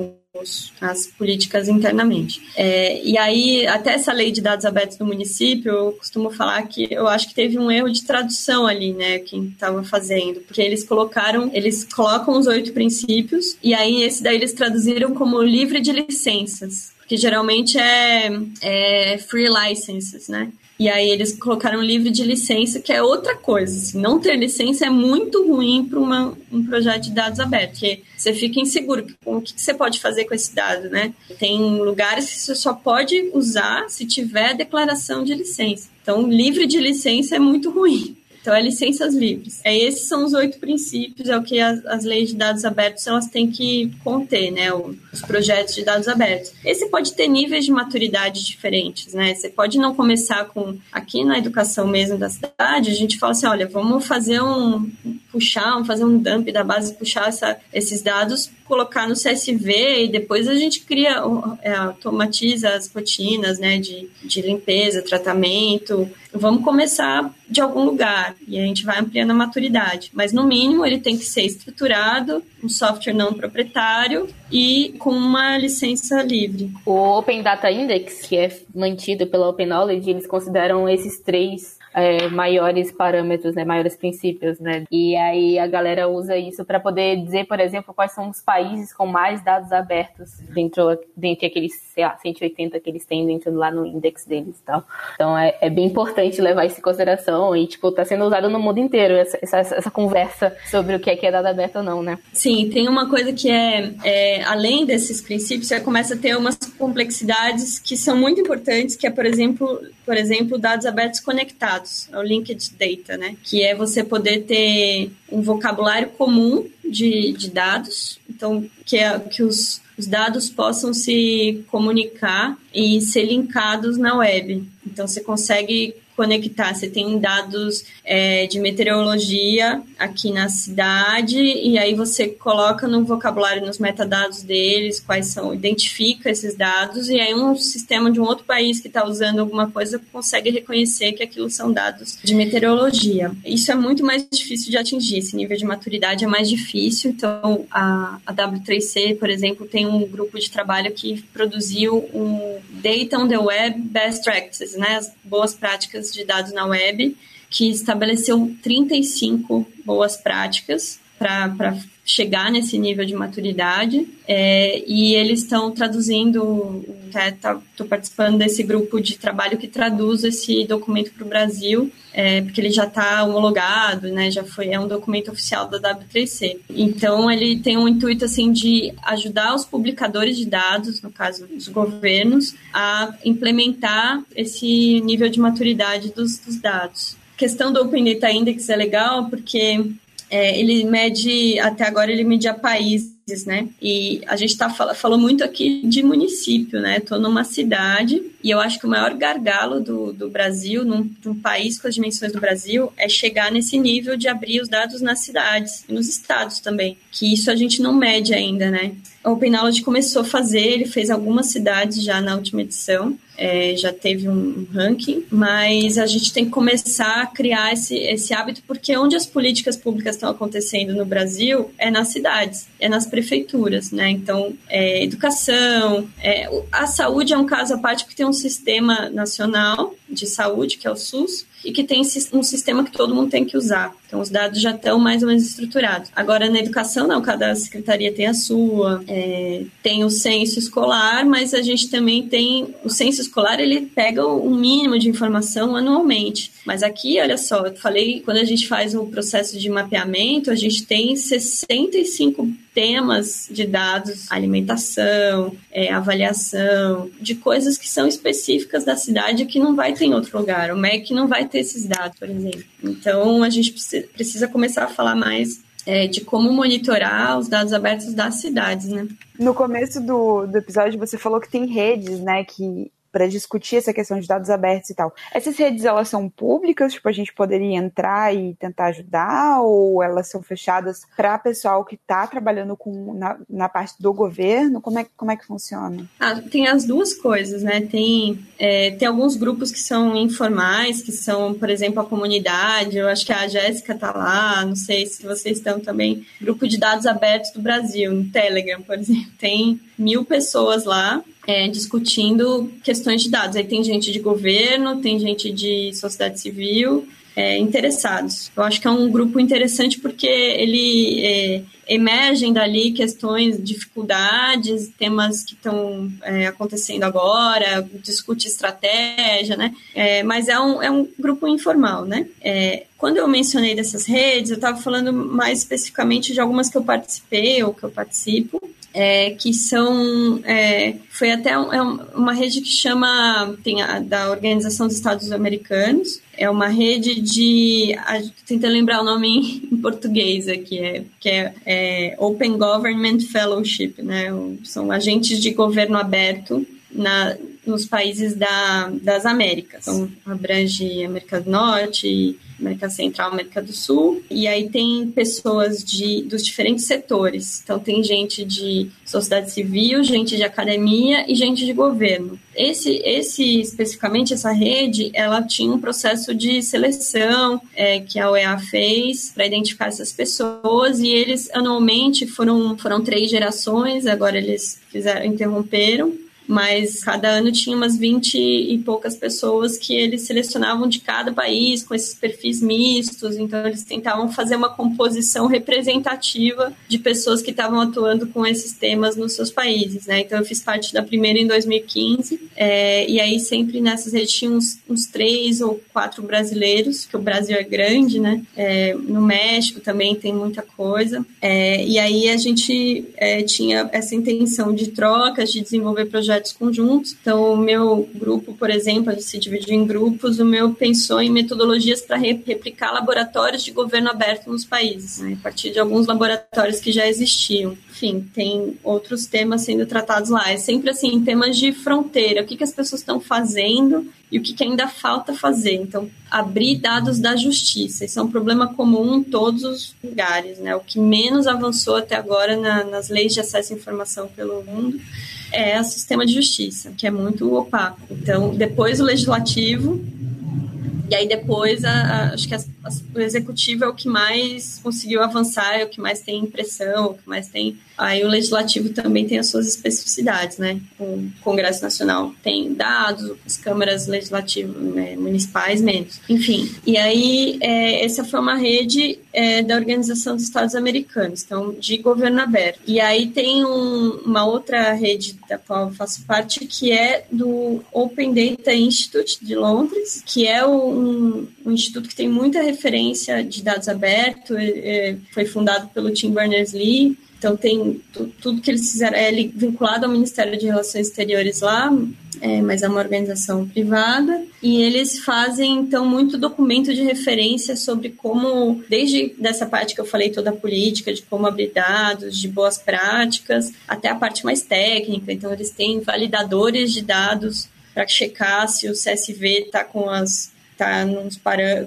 as políticas internamente. É, e aí, até essa lei de dados abertos do município, eu costumo falar que eu acho que teve um erro de tradução ali, né, quem estava fazendo, porque eles colocaram, eles colocam os oito princípios, e aí esse daí eles traduziram como livre de licenças, que geralmente é, é free licenses, né? E aí eles colocaram livre de licença, que é outra coisa. Assim, não ter licença é muito ruim para um projeto de dados abertos, porque você fica inseguro com o que, que, você pode fazer com esse dado, né? Tem lugares que você só pode usar se tiver declaração de licença. Então, livre de licença é muito ruim. Então, é licenças livres. É, esses são os oito princípios, é o que as, as leis de dados abertos elas têm que conter, né? O, os projetos de dados abertos. Esse pode ter níveis de maturidade diferentes, né? Você pode não começar com, aqui na educação mesmo da cidade, a gente fala assim, olha, vamos fazer um, puxar, vamos fazer um dump da base, puxar essa, esses dados, colocar no CSV e depois a gente cria, é, automatiza as rotinas, né? De, de limpeza, tratamento. Vamos começar de algum lugar e a gente vai ampliando a maturidade. Mas no mínimo ele tem que ser estruturado, um software não proprietário e com uma licença livre. O Open Data Index, que é mantido pela Open Knowledge, eles consideram esses três é, maiores parâmetros, né, maiores princípios, né? E aí a galera usa isso para poder dizer, por exemplo, quais são os países com mais dados abertos dentro dentre aqueles, sei lá, 180 que eles têm dentro lá no index deles e tal. Então é, é bem importante levar isso em consideração e, tipo, tá sendo usado no mundo inteiro essa, essa, essa conversa sobre o que é que é dado aberto ou não, né? Sim, tem uma coisa que é, é além desses princípios, você começa a ter umas complexidades que são muito importantes, que é, por exemplo, por exemplo, dados abertos conectados é o linked data, né? Que é você poder ter um vocabulário comum de, de dados, então que, é, que os, os dados possam se comunicar e ser linkados na web. Então você consegue conectar. Você tem dados é, de meteorologia aqui na cidade e aí você coloca no vocabulário, nos metadados deles, quais são, identifica esses dados e aí um sistema de um outro país que está usando alguma coisa consegue reconhecer que aquilo são dados de meteorologia. Isso é muito mais difícil de atingir, esse nível de maturidade é mais difícil. Então, a, a W3C, por exemplo, tem um grupo de trabalho que produziu um Data on the Web Best Practices, né, as boas práticas de dados na web, que estabeleceu 35 boas práticas para chegar nesse nível de maturidade. É, e eles estão traduzindo estou tá, participando desse grupo de trabalho que traduz esse documento para o Brasil, é, porque ele já está homologado, né? Já foi é um documento oficial da W3C. Então ele tem um intuito assim de ajudar os publicadores de dados, no caso os governos, a implementar esse nível de maturidade dos, dos dados. Questão do Open Data Index é legal porque é, ele mede, até agora ele media países né? E a gente tá, falou muito aqui de município, né? Estou numa cidade e eu acho que o maior gargalo do, do Brasil, num, país com as dimensões do Brasil, é chegar nesse nível de abrir os dados nas cidades e nos estados também, que isso a gente não mede ainda, né? O Open Knowledge começou a fazer, ele fez algumas cidades já na última edição, é, já teve um ranking, mas a gente tem que começar a criar esse, esse hábito, porque onde as políticas públicas estão acontecendo no Brasil é nas cidades, é nas prefeituras, né? Então, é, educação, é, a saúde é um caso à parte porque tem um sistema nacional de saúde, que é o SUS, e que tem um sistema que todo mundo tem que usar. Então, os dados já estão mais ou menos estruturados. Agora, na educação, não, cada secretaria tem a sua, é, tem o censo escolar, mas a gente também tem. O censo escolar, ele pega um mínimo de informação anualmente. Mas aqui, olha só, eu falei, quando a gente faz o processo de mapeamento, a gente tem 65 temas de dados, alimentação, é, avaliação, de coisas que são específicas da cidade que não vai ter em outro lugar. O MEC não vai ter esses dados, por exemplo. Então, a gente precisa começar a falar mais é, de como monitorar os dados abertos das cidades, né? No começo do, do episódio, você falou que tem redes, né, que para discutir essa questão de dados abertos e tal. Essas redes elas são públicas, tipo a gente poderia entrar e tentar ajudar ou elas são fechadas para pessoal que está trabalhando com na, na, parte do governo? Como é, como é que funciona? Ah, tem as duas coisas, né? Tem é, tem alguns grupos que são informais, que são, por exemplo, a comunidade. Eu acho que a Jéssica tá lá. Não sei se vocês estão também. Grupo de dados abertos do Brasil, no Telegram, por exemplo, tem mil pessoas lá é, discutindo questões de dados. Aí tem gente de governo, tem gente de sociedade civil é, interessados. Eu acho que é um grupo interessante porque ele é, emergem dali questões, dificuldades, temas que estão é, acontecendo agora, discute estratégia, né? É, mas é um, é um grupo informal, né? É, quando eu mencionei dessas redes, eu estava falando mais especificamente de algumas que eu participei ou que eu participo, é, que são é, foi até um, é uma rede que chama tem a, da Organização dos Estados Americanos. É uma rede de tentando lembrar o nome em, português aqui é que é, é, Open Government Fellowship né? São agentes de governo aberto na, nos países da, das Américas. Então abrange América do Norte América Central, América do Sul, e aí tem pessoas de, dos diferentes setores. Então tem gente de sociedade civil, gente de academia e gente de governo. Esse, esse especificamente essa rede, ela tinha um processo de seleção é, que a UEA fez para identificar essas pessoas e eles anualmente foram foram três gerações. Agora eles fizeram interromperam mas cada ano tinha umas 20 e poucas pessoas que eles selecionavam de cada país com esses perfis mistos, então eles tentavam fazer uma composição representativa de pessoas que estavam atuando com esses temas nos seus países, né? Então eu fiz parte da primeira em 2015, é, e aí sempre nessas redes tinha uns, uns, três ou quatro brasileiros, que o Brasil é grande, né? É, no México também tem muita coisa, é, e aí a gente tinha essa intenção de trocas, de desenvolver projetos projetos conjuntos. Então, o meu grupo, por exemplo, a gente se dividiu em grupos, o meu pensou em metodologias para replicar laboratórios de governo aberto nos países, né, a partir de alguns laboratórios que já existiam. Enfim, tem outros temas sendo tratados lá. É sempre assim, temas de fronteira, o que, que as pessoas estão fazendo e o que, que ainda falta fazer. Então, abrir dados da justiça. Isso é um problema comum em todos os lugares, né? O que menos avançou até agora na, nas leis de acesso à informação pelo mundo é o sistema de justiça, que é muito opaco. Então, depois o legislativo E aí depois, a, a, acho que o executivo é o que mais conseguiu avançar, é o que mais tem impressão, o que mais tem. Aí o legislativo também tem as suas especificidades, né? O Congresso Nacional tem dados, as câmaras legislativas né, municipais menos. Enfim, e aí é, essa foi uma rede é, da Organização dos Estados Americanos, então de governo aberto. E aí tem um, uma outra rede da qual eu faço parte que é do Open Data Institute de Londres, que é um, um instituto que tem muita referência de dados abertos, é, foi fundado pelo Tim Berners-Lee, então tem tudo que eles fizeram é vinculado ao Ministério de Relações Exteriores lá, é, mas é uma organização privada e eles fazem então muito documento de referência sobre como desde dessa parte que eu falei toda a política de como abrir dados, de boas práticas, até a parte mais técnica. Então eles têm validadores de dados para checar se o CSV está com as tá nos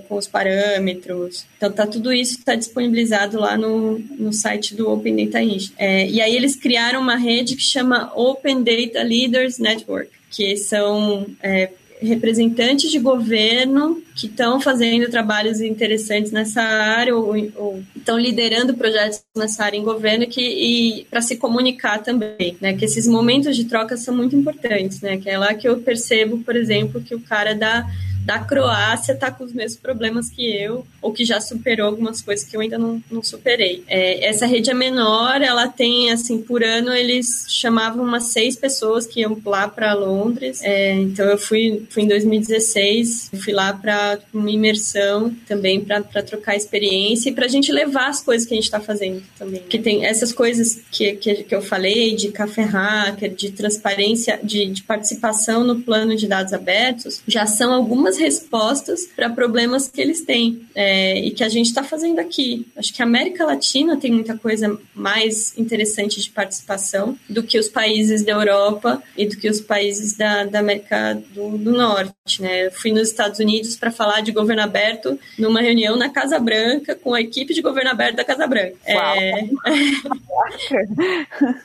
com os parâmetros. Então, tá tudo isso está disponibilizado lá no, no site do Open Data Institute. É, e aí eles criaram uma rede que chama Open Data Leaders Network, que são é, representantes de governo que estão fazendo trabalhos interessantes nessa área ou, ou estão liderando projetos nessa área em governo que, e para se comunicar também, né? Que esses momentos de troca são muito importantes, né? Que é lá que eu percebo, por exemplo, que o cara da da Croácia está com os mesmos problemas que eu, ou que já superou algumas coisas que eu ainda não, não superei. É, essa rede é menor, ela tem, assim, por ano eles chamavam umas seis pessoas que iam lá para Londres. É, então eu fui, fui em 2016, fui lá para uma imersão também para trocar experiência e para a gente levar as coisas que a gente está fazendo também. Que tem essas coisas que, que, que eu falei, de café hacker, de transparência, de, de participação no plano de dados abertos, já são algumas respostas para problemas que eles têm é, e que a gente está fazendo aqui. Acho que a América Latina tem muita coisa mais interessante de participação do que os países da Europa e do que os países da, da América do, do Norte. Né? Eu fui nos Estados Unidos para falar de governo aberto numa reunião na Casa Branca com a equipe de governo aberto da Casa Branca. É,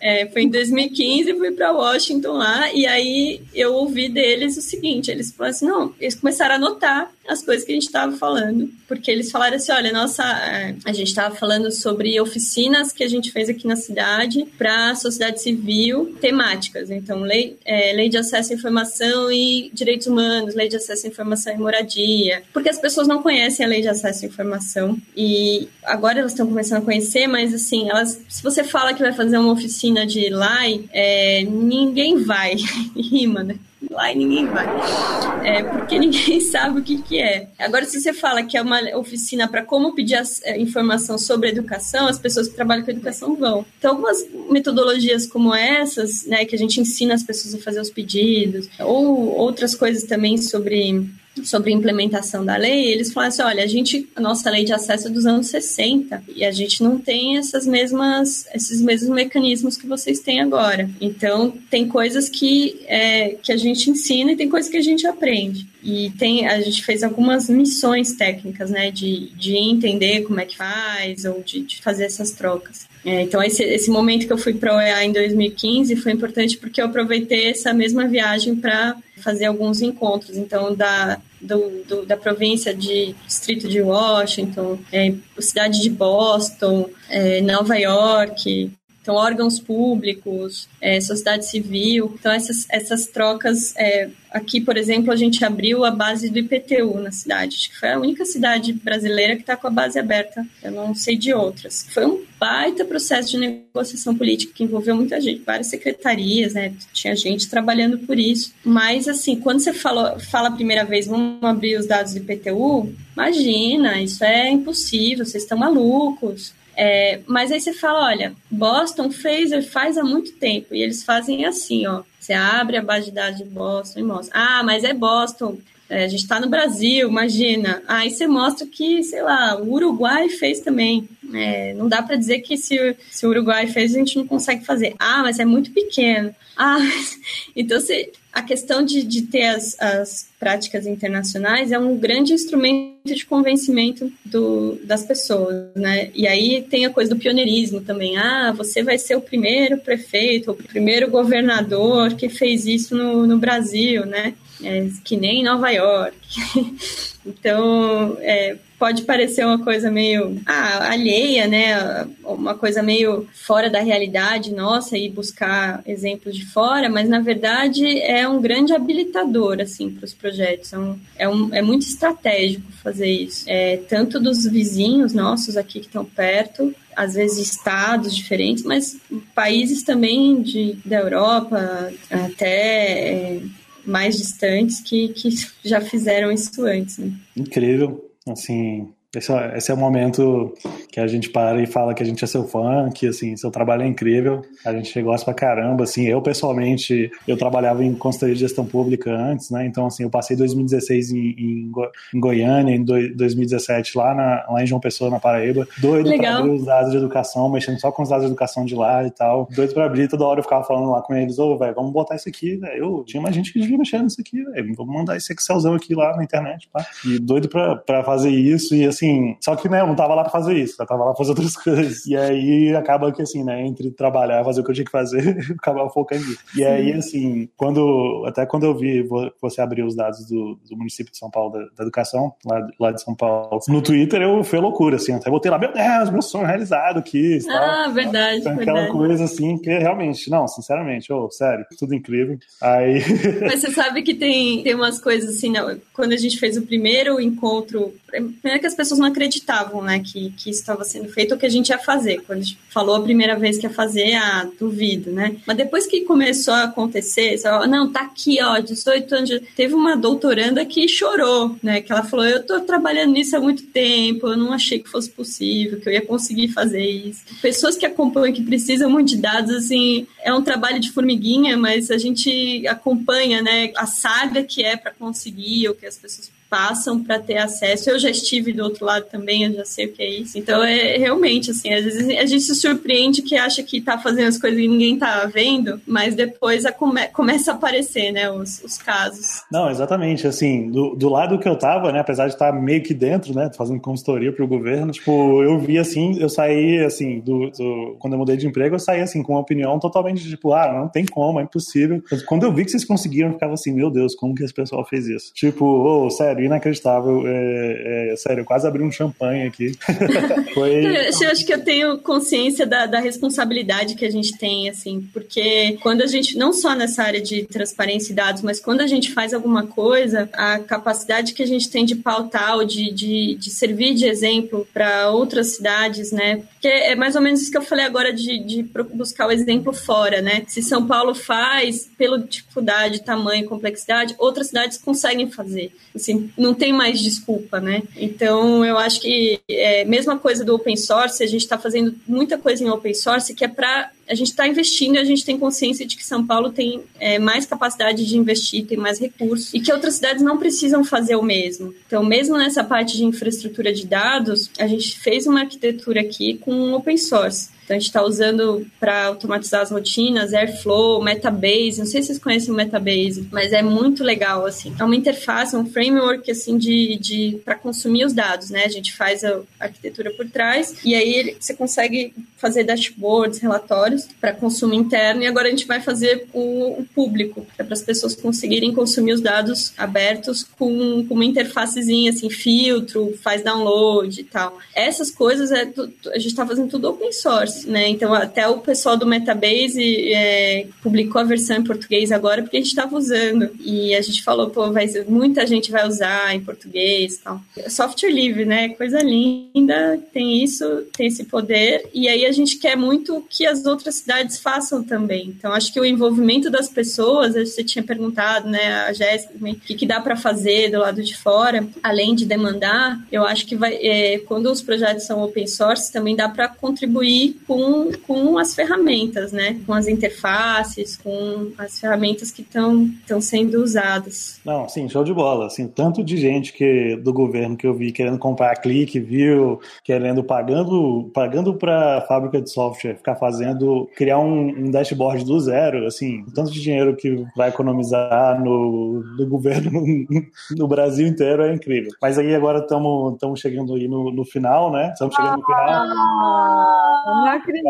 é, foi em 2015, fui para Washington lá e aí eu ouvi deles o seguinte: eles falaram assim, não, eles começaram começaram a anotar as coisas que a gente estava falando, porque eles falaram assim, olha, nossa, é, a gente estava falando sobre oficinas que a gente fez aqui na cidade para sociedade civil temáticas, então lei, é, lei de acesso à informação e direitos humanos, lei de acesso à informação e moradia, porque as pessoas não conhecem a lei de acesso à informação e agora elas estão começando a conhecer, mas assim, elas, se você fala que vai fazer uma oficina de LAI, é, ninguém vai, rima, né? Lá e ninguém vai. É, porque ninguém sabe o que, que é. Agora, se você fala que é uma oficina para como pedir as, é, informação sobre educação, as pessoas que trabalham com educação vão. Então, algumas metodologias como essas, né, que a gente ensina as pessoas a fazer os pedidos, ou outras coisas também sobre sobre implementação da lei, eles falam assim, olha, a gente, a nossa lei de acesso é dos anos 60 e a gente não tem essas mesmas, esses mesmos mecanismos que vocês têm agora. Então, tem coisas que, é, que a gente ensina e tem coisas que a gente aprende. E tem, a gente fez algumas missões técnicas, né, de, de entender como é que faz ou de, de fazer essas trocas. É, então, esse, esse momento que eu fui para o OEA em 2015 foi importante porque eu aproveitei essa mesma viagem para fazer alguns encontros. Então, da, do, do, da província de distrito de Washington, é, cidade de Boston, é, Nova York, então órgãos públicos, é, sociedade civil. Então essas, essas trocas, é, aqui por exemplo a gente abriu a base do IPTU na cidade, acho que foi a única cidade brasileira que está com a base aberta, eu não sei de outras. Foi um baita processo de negociação política que envolveu muita gente, várias secretarias, né? Tinha gente trabalhando por isso. Mas, assim, quando você fala, fala a primeira vez, vamos abrir os dados do IPTU, imagina, isso é impossível, vocês estão malucos. É, mas aí você fala, olha, Boston fez, faz há muito tempo, e eles fazem assim, ó. Você abre a base de dados de Boston e mostra. Ah, mas é Boston. É, a gente está no Brasil, imagina. Aí você mostra que, sei lá, o Uruguai fez também. É, não dá para dizer que se, se o Uruguai fez, a gente não consegue fazer. Ah, mas é muito pequeno. Ah, então você a questão de, de ter as, as práticas internacionais é um grande instrumento de convencimento do, das pessoas, né? E aí tem a coisa do pioneirismo também. Ah, você vai ser o primeiro prefeito, o primeiro governador que fez isso no, no Brasil, né? É, que nem Nova York. então, é, pode parecer uma coisa meio ah, alheia, né? Uma coisa meio fora da realidade nossa e buscar exemplos de fora, mas na verdade é um grande habilitador assim para os projetos. É, um, é, um, é muito estratégico fazer isso. É, tanto dos vizinhos nossos aqui que estão perto, às vezes estados diferentes, mas países também de, da Europa, até é, mais distantes que, que já fizeram isso antes. Né? Incrível. Assim, esse, é, esse é o momento que a gente para e fala que a gente é seu fã, que assim, seu trabalho é incrível, a gente gosta pra caramba, assim, eu pessoalmente, eu trabalhava em consultoria de gestão pública antes, né, então assim, eu passei 2016 em, em, em Goiânia, em 2017 lá, na, lá em João Pessoa, na Paraíba, doido Legal. pra abrir os dados de educação, mexendo só com os dados de educação de lá e tal, doido pra abrir, toda hora eu ficava falando lá com eles, ô, oh, velho, vamos botar isso aqui, velho, eu tinha mais gente que devia mexer nisso aqui, velho, vamos mandar esse Excelzão aqui lá na internet, tá? E doido pra, pra fazer isso, e assim, só que, né, eu não tava lá pra fazer isso, eu tava lá pra fazer outras coisas. E aí acaba que, assim, né, entre trabalhar, fazer o que eu tinha que fazer, eu acabava focando nisso. E aí, assim, quando, até quando eu vi você abrir os dados do, do município de São Paulo, da, da educação, lá, lá, de São Paulo, no Twitter, eu foi loucura, assim, até botei lá, meu Deus, meu sonho realizado aqui. Ah, tal. verdade, então, Aquela verdade. coisa, assim, que realmente, não, sinceramente, oh, sério, tudo incrível. Aí... Mas você sabe que tem, tem umas coisas, assim, não, quando a gente fez o primeiro encontro, primeiro que as pessoas não acreditavam, né, que, que isso estava sendo feito ou que a gente ia fazer. Quando a gente falou a primeira vez que ia fazer, ah, duvido, né? Mas depois que começou a acontecer, não, tá aqui, ó, 18 anos. Teve uma doutoranda que chorou, né? Que ela falou, eu tô trabalhando nisso há muito tempo, eu não achei que fosse possível, que eu ia conseguir fazer isso. Pessoas que acompanham, que precisam muito de dados, assim, é um trabalho de formiguinha, mas a gente acompanha, né, a saga que é para conseguir, o que as pessoas passam para ter acesso. Eu já estive do outro lado também, eu já sei o que é isso. Então, é realmente assim, às vezes a gente se surpreende que acha que está fazendo as coisas e ninguém está vendo, mas depois a come, começa a aparecer, né, os, os casos. Não, exatamente, assim, do, do lado que eu tava, né, apesar de estar meio que dentro, né, fazendo consultoria para o governo, tipo, eu vi assim, eu saí assim, do, do, quando eu mudei de emprego, eu saí assim com uma opinião totalmente tipo, ah, não tem como, é impossível. Quando eu vi que vocês conseguiram, eu ficava assim, meu Deus, como que esse pessoal fez isso? Tipo, oh, sério, inacreditável. É, é, sério, eu quase abri um champanhe aqui. Foi... Eu acho que eu tenho consciência da, da, responsabilidade que a gente tem, assim, porque quando a gente, não só nessa área de transparência e dados, mas quando a gente faz alguma coisa, a capacidade que a gente tem de pautar ou de, de, de servir de exemplo para outras cidades, né? Porque é mais ou menos isso que eu falei agora de, de buscar o exemplo fora, né? Se São Paulo faz, pela dificuldade, tamanho, complexidade, outras cidades conseguem fazer. Assim, não tem mais desculpa, né? Então, eu acho que é mesma coisa do open source, a gente está fazendo muita coisa em open source que é para a gente está investindo e a gente tem consciência de que São Paulo tem é, mais capacidade de investir, tem mais recursos e que outras cidades não precisam fazer o mesmo. Então, mesmo nessa parte de infraestrutura de dados, a gente fez uma arquitetura aqui com open source. Então, a gente está usando para automatizar as rotinas, Airflow, Metabase. Não sei se vocês conhecem o Metabase, mas é muito legal, assim. É uma interface, um framework, assim, de, de para consumir os dados, né? A gente faz a arquitetura por trás e aí você consegue fazer dashboards, relatórios para consumo interno e agora a gente vai fazer o, o público, para as pessoas conseguirem consumir os dados abertos com, com uma interfacezinha, assim, filtro, faz download e tal. Essas coisas, é, a gente está fazendo tudo open source né? Então, até o pessoal do Metabase é, publicou a versão em português agora porque a gente estava usando. E a gente falou, pô, vai, muita gente vai usar em português e tal. Software livre, né? Coisa linda, tem isso, tem esse poder. E aí a gente quer muito que as outras cidades façam também. Então, acho que o envolvimento das pessoas, você tinha perguntado, né, a Jéssica, o que, que dá para fazer do lado de fora, além de demandar, eu acho que vai, é, quando os projetos são open source, também dá para contribuir com, com as ferramentas, né? Com as interfaces, com as ferramentas que estão sendo usadas. Não, sim, show de bola. Assim, tanto de gente que do governo que eu vi querendo comprar clique, viu, querendo pagando pagando para fábrica de software ficar fazendo, criar um, um dashboard do zero, assim, tanto de dinheiro que vai economizar no, no governo no Brasil inteiro é incrível. Mas aí agora estamos chegando aí no, no final, né? Estamos chegando no final. Ah, não acredito!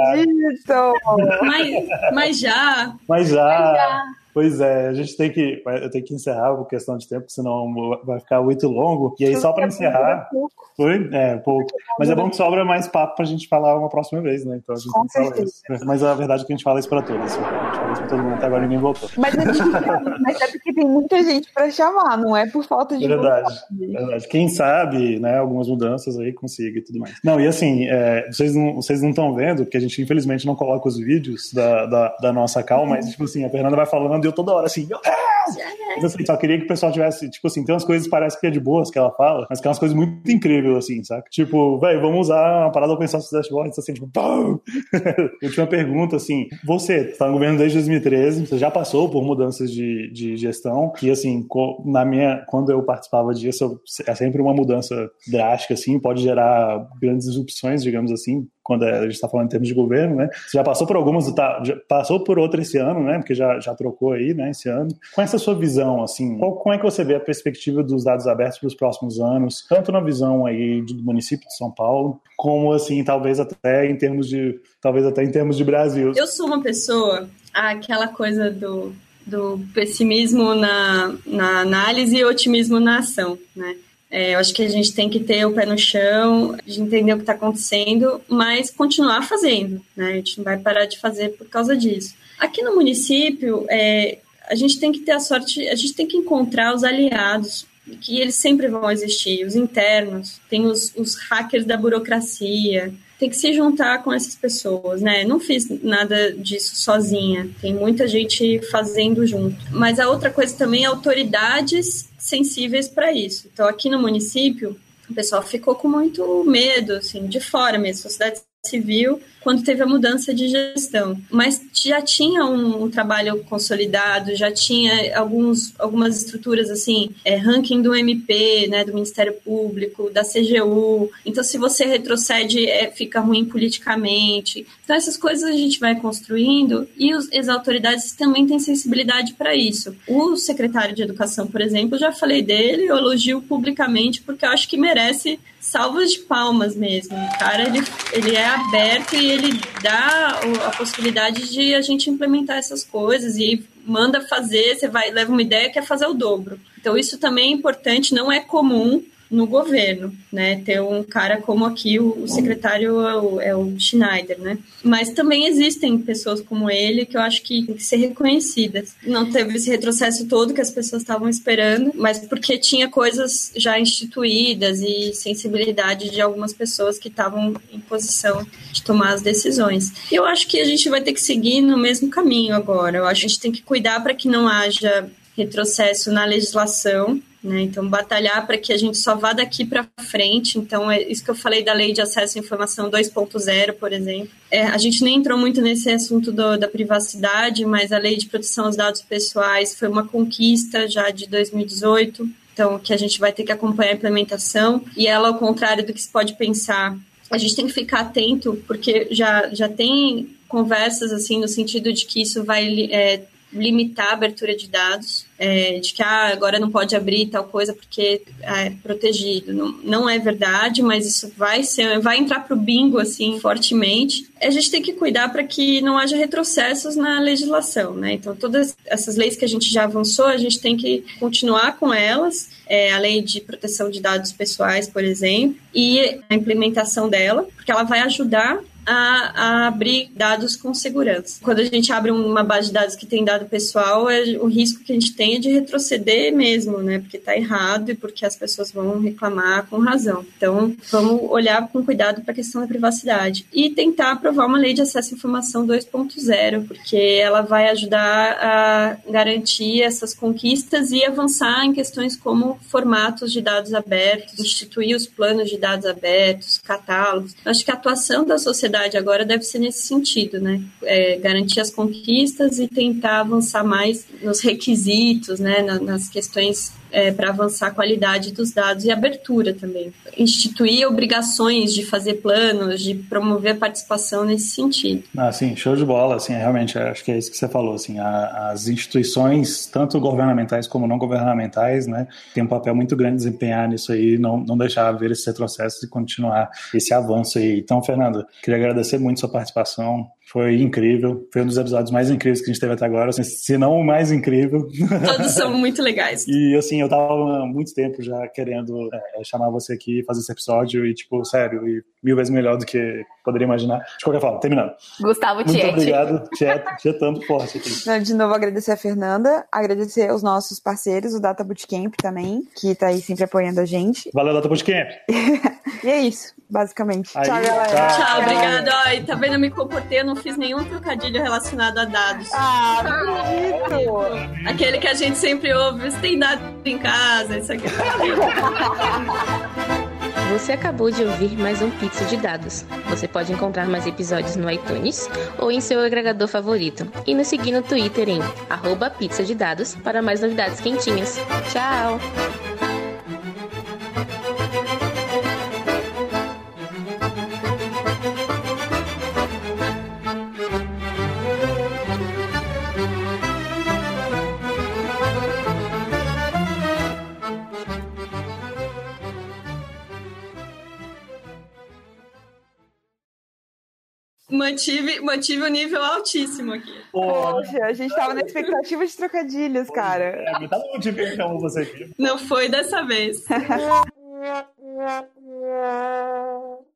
mas, mas já. Mas já. Mas já. Pois é, a gente tem que. Eu tenho que encerrar por questão de tempo, senão vai ficar muito longo. E aí, só para encerrar. Foi? É, pouco. Mas é bom que sobra mais papo pra gente falar uma próxima vez, né? Então a gente Com certeza. Isso. Mas a verdade é que a gente fala isso pra todos. Assim, a gente fala isso pra todo mundo, até agora ninguém voltou. Mas, mas é porque tem muita gente pra chamar, não é por falta de Verdade. verdade. Quem sabe, né, algumas mudanças aí consiga e tudo mais. Não, e assim, é, vocês não vocês não estão vendo, porque a gente infelizmente não coloca os vídeos da, da, da nossa calma, mas tipo assim, a Fernanda vai falando e eu toda hora assim, meu Deus! Mas assim, só queria que o pessoal tivesse, tipo assim, tem umas coisas que parece que é de boas que ela fala, mas que é umas coisas muito incríveis, assim, saca? Tipo, velho, vamos usar uma parada open source dashboards, assim, tipo, pau! Última pergunta, assim, você tá no governo desde 2013, você já passou por mudanças de, de gestão, e assim, na minha, quando eu participava disso, é sempre uma mudança drástica, assim, pode gerar grandes disrupções, digamos assim, quando a gente está falando em termos de governo, né? Você já passou por algumas, tá, passou por outra esse ano, né? Porque já, já trocou aí, né? Esse ano. Com essa sua visão, assim, qual, como é que você vê a perspectiva dos dados abertos para os próximos anos, tanto na visão aí do município de São Paulo, como assim, talvez até em termos de, talvez até em termos de Brasil? Eu sou uma pessoa, aquela coisa do do pessimismo na, na análise e otimismo na ação, né? É, eu acho que a gente tem que ter o pé no chão, de entender o que está acontecendo, mas continuar fazendo, né? A gente não vai parar de fazer por causa disso. Aqui no município, é, a gente tem que ter a sorte, a gente tem que encontrar os aliados, que eles sempre vão existir, os internos, tem os, os hackers da burocracia, tem que se juntar com essas pessoas, né? Não fiz nada disso sozinha, tem muita gente fazendo junto. Mas a outra coisa também é autoridades sensíveis para isso. Então, aqui no município, o pessoal ficou com muito medo, assim, de fora mesmo, sociedade civil quando teve a mudança de gestão. Mas já tinha um, um trabalho consolidado, já tinha alguns, algumas estruturas assim, é, ranking do MP, né, do Ministério Público, da CGU. Então, se você retrocede, é, fica ruim politicamente. Então, essas coisas a gente vai construindo e os, as autoridades também têm sensibilidade para isso. O secretário de Educação, por exemplo, já falei dele, eu elogio publicamente porque eu acho que merece salvas de palmas mesmo. O cara, ele, ele é aberto e ele dá a possibilidade de a gente implementar essas coisas e manda fazer, você vai, leva uma ideia quer fazer o dobro. Então isso também é importante, não é comum no governo, né? Ter um cara como aqui, o, secretário é o, é o, Schneider, né? Mas também existem pessoas como ele que eu acho que tem que ser reconhecidas. Não teve esse retrocesso todo que as pessoas estavam esperando, mas porque tinha coisas já instituídas e sensibilidade de algumas pessoas que estavam em posição de tomar as decisões. E eu acho que a gente vai ter que seguir no mesmo caminho agora. Eu acho que a gente tem que cuidar para que não haja retrocesso na legislação, né? Então, batalhar para que a gente só vá daqui para frente. Então, é isso que eu falei da Lei de Acesso à Informação 2.0, por exemplo. É, a gente nem entrou muito nesse assunto do, da privacidade, mas a Lei de Proteção aos Dados Pessoais foi uma conquista já de 2018. Então, que a gente vai ter que acompanhar a implementação. E ela, ao contrário do que se pode pensar, a gente tem que ficar atento, porque já, já tem conversas assim no sentido de que isso vai é, limitar a abertura de dados, é, de que ah, agora não pode abrir tal coisa porque é protegido. Não, não é verdade, mas isso vai ser, vai entrar para o bingo assim fortemente. A gente tem que cuidar para que não haja retrocessos na legislação, né? Então todas essas leis que a gente já avançou, a gente tem que continuar com elas. É, a lei de proteção de dados pessoais, por exemplo, e a implementação dela, porque ela vai ajudar a, a, abrir dados com segurança. Quando a gente abre uma base de dados que tem dado pessoal, é, o risco que a gente tem é de retroceder mesmo, né? Porque está errado e porque as pessoas vão reclamar com razão. Então, vamos olhar com cuidado para a questão da privacidade e tentar aprovar uma lei de acesso à informação 2.0, porque ela vai ajudar a garantir essas conquistas e avançar em questões como formatos de dados abertos, instituir os planos de dados abertos, catálogos. Acho que a atuação da sociedade agora deve ser nesse sentido, né? É, garantir as conquistas e tentar avançar mais nos requisitos, né? nas questões é, para avançar a qualidade dos dados e abertura também. Instituir obrigações de fazer planos, de promover a participação nesse sentido. Ah, sim, show de bola, assim, realmente, acho que é isso que você falou, assim, a, as instituições, tanto governamentais como não governamentais, né, tem um papel muito grande desempenhar nisso aí, não, não deixar haver esse retrocesso e continuar esse avanço aí. Então, Fernando, queria agradecer muito sua participação, foi incrível. Foi um dos episódios mais incríveis que a gente teve até agora, assim, se não o mais incrível. Todos são muito legais. e, assim, eu tava há muito tempo já querendo é, chamar você aqui, fazer esse episódio e, tipo, sério, e mil vezes melhor do que poderia imaginar. De qualquer forma, terminando. Gustavo Muito obrigado, Tiet, tietando forte aqui. De novo, agradecer a Fernanda, agradecer aos nossos parceiros, o Data Bootcamp também, que tá aí sempre apoiando a gente. Valeu, Data Bootcamp. E é isso, basicamente. Aí, tchau, galera. tchau. Tchau, obrigada. Ai, tá vendo? Eu me comportei, eu não fiz nenhum trocadilho relacionado a dados. Ah, não acredito! Aquele que a gente sempre ouve, você tem dados em casa, isso aqui. Você acabou de ouvir mais um Pizza de Dados. Você pode encontrar mais episódios no iTunes ou em seu agregador favorito. E nos seguir no Twitter em arroba para mais novidades quentinhas. Tchau! Mantive, mantive o nível altíssimo aqui. Poxa, a gente tava na expectativa de trocadilhos, cara. é, tá bom de ver então você aqui. Não foi dessa vez.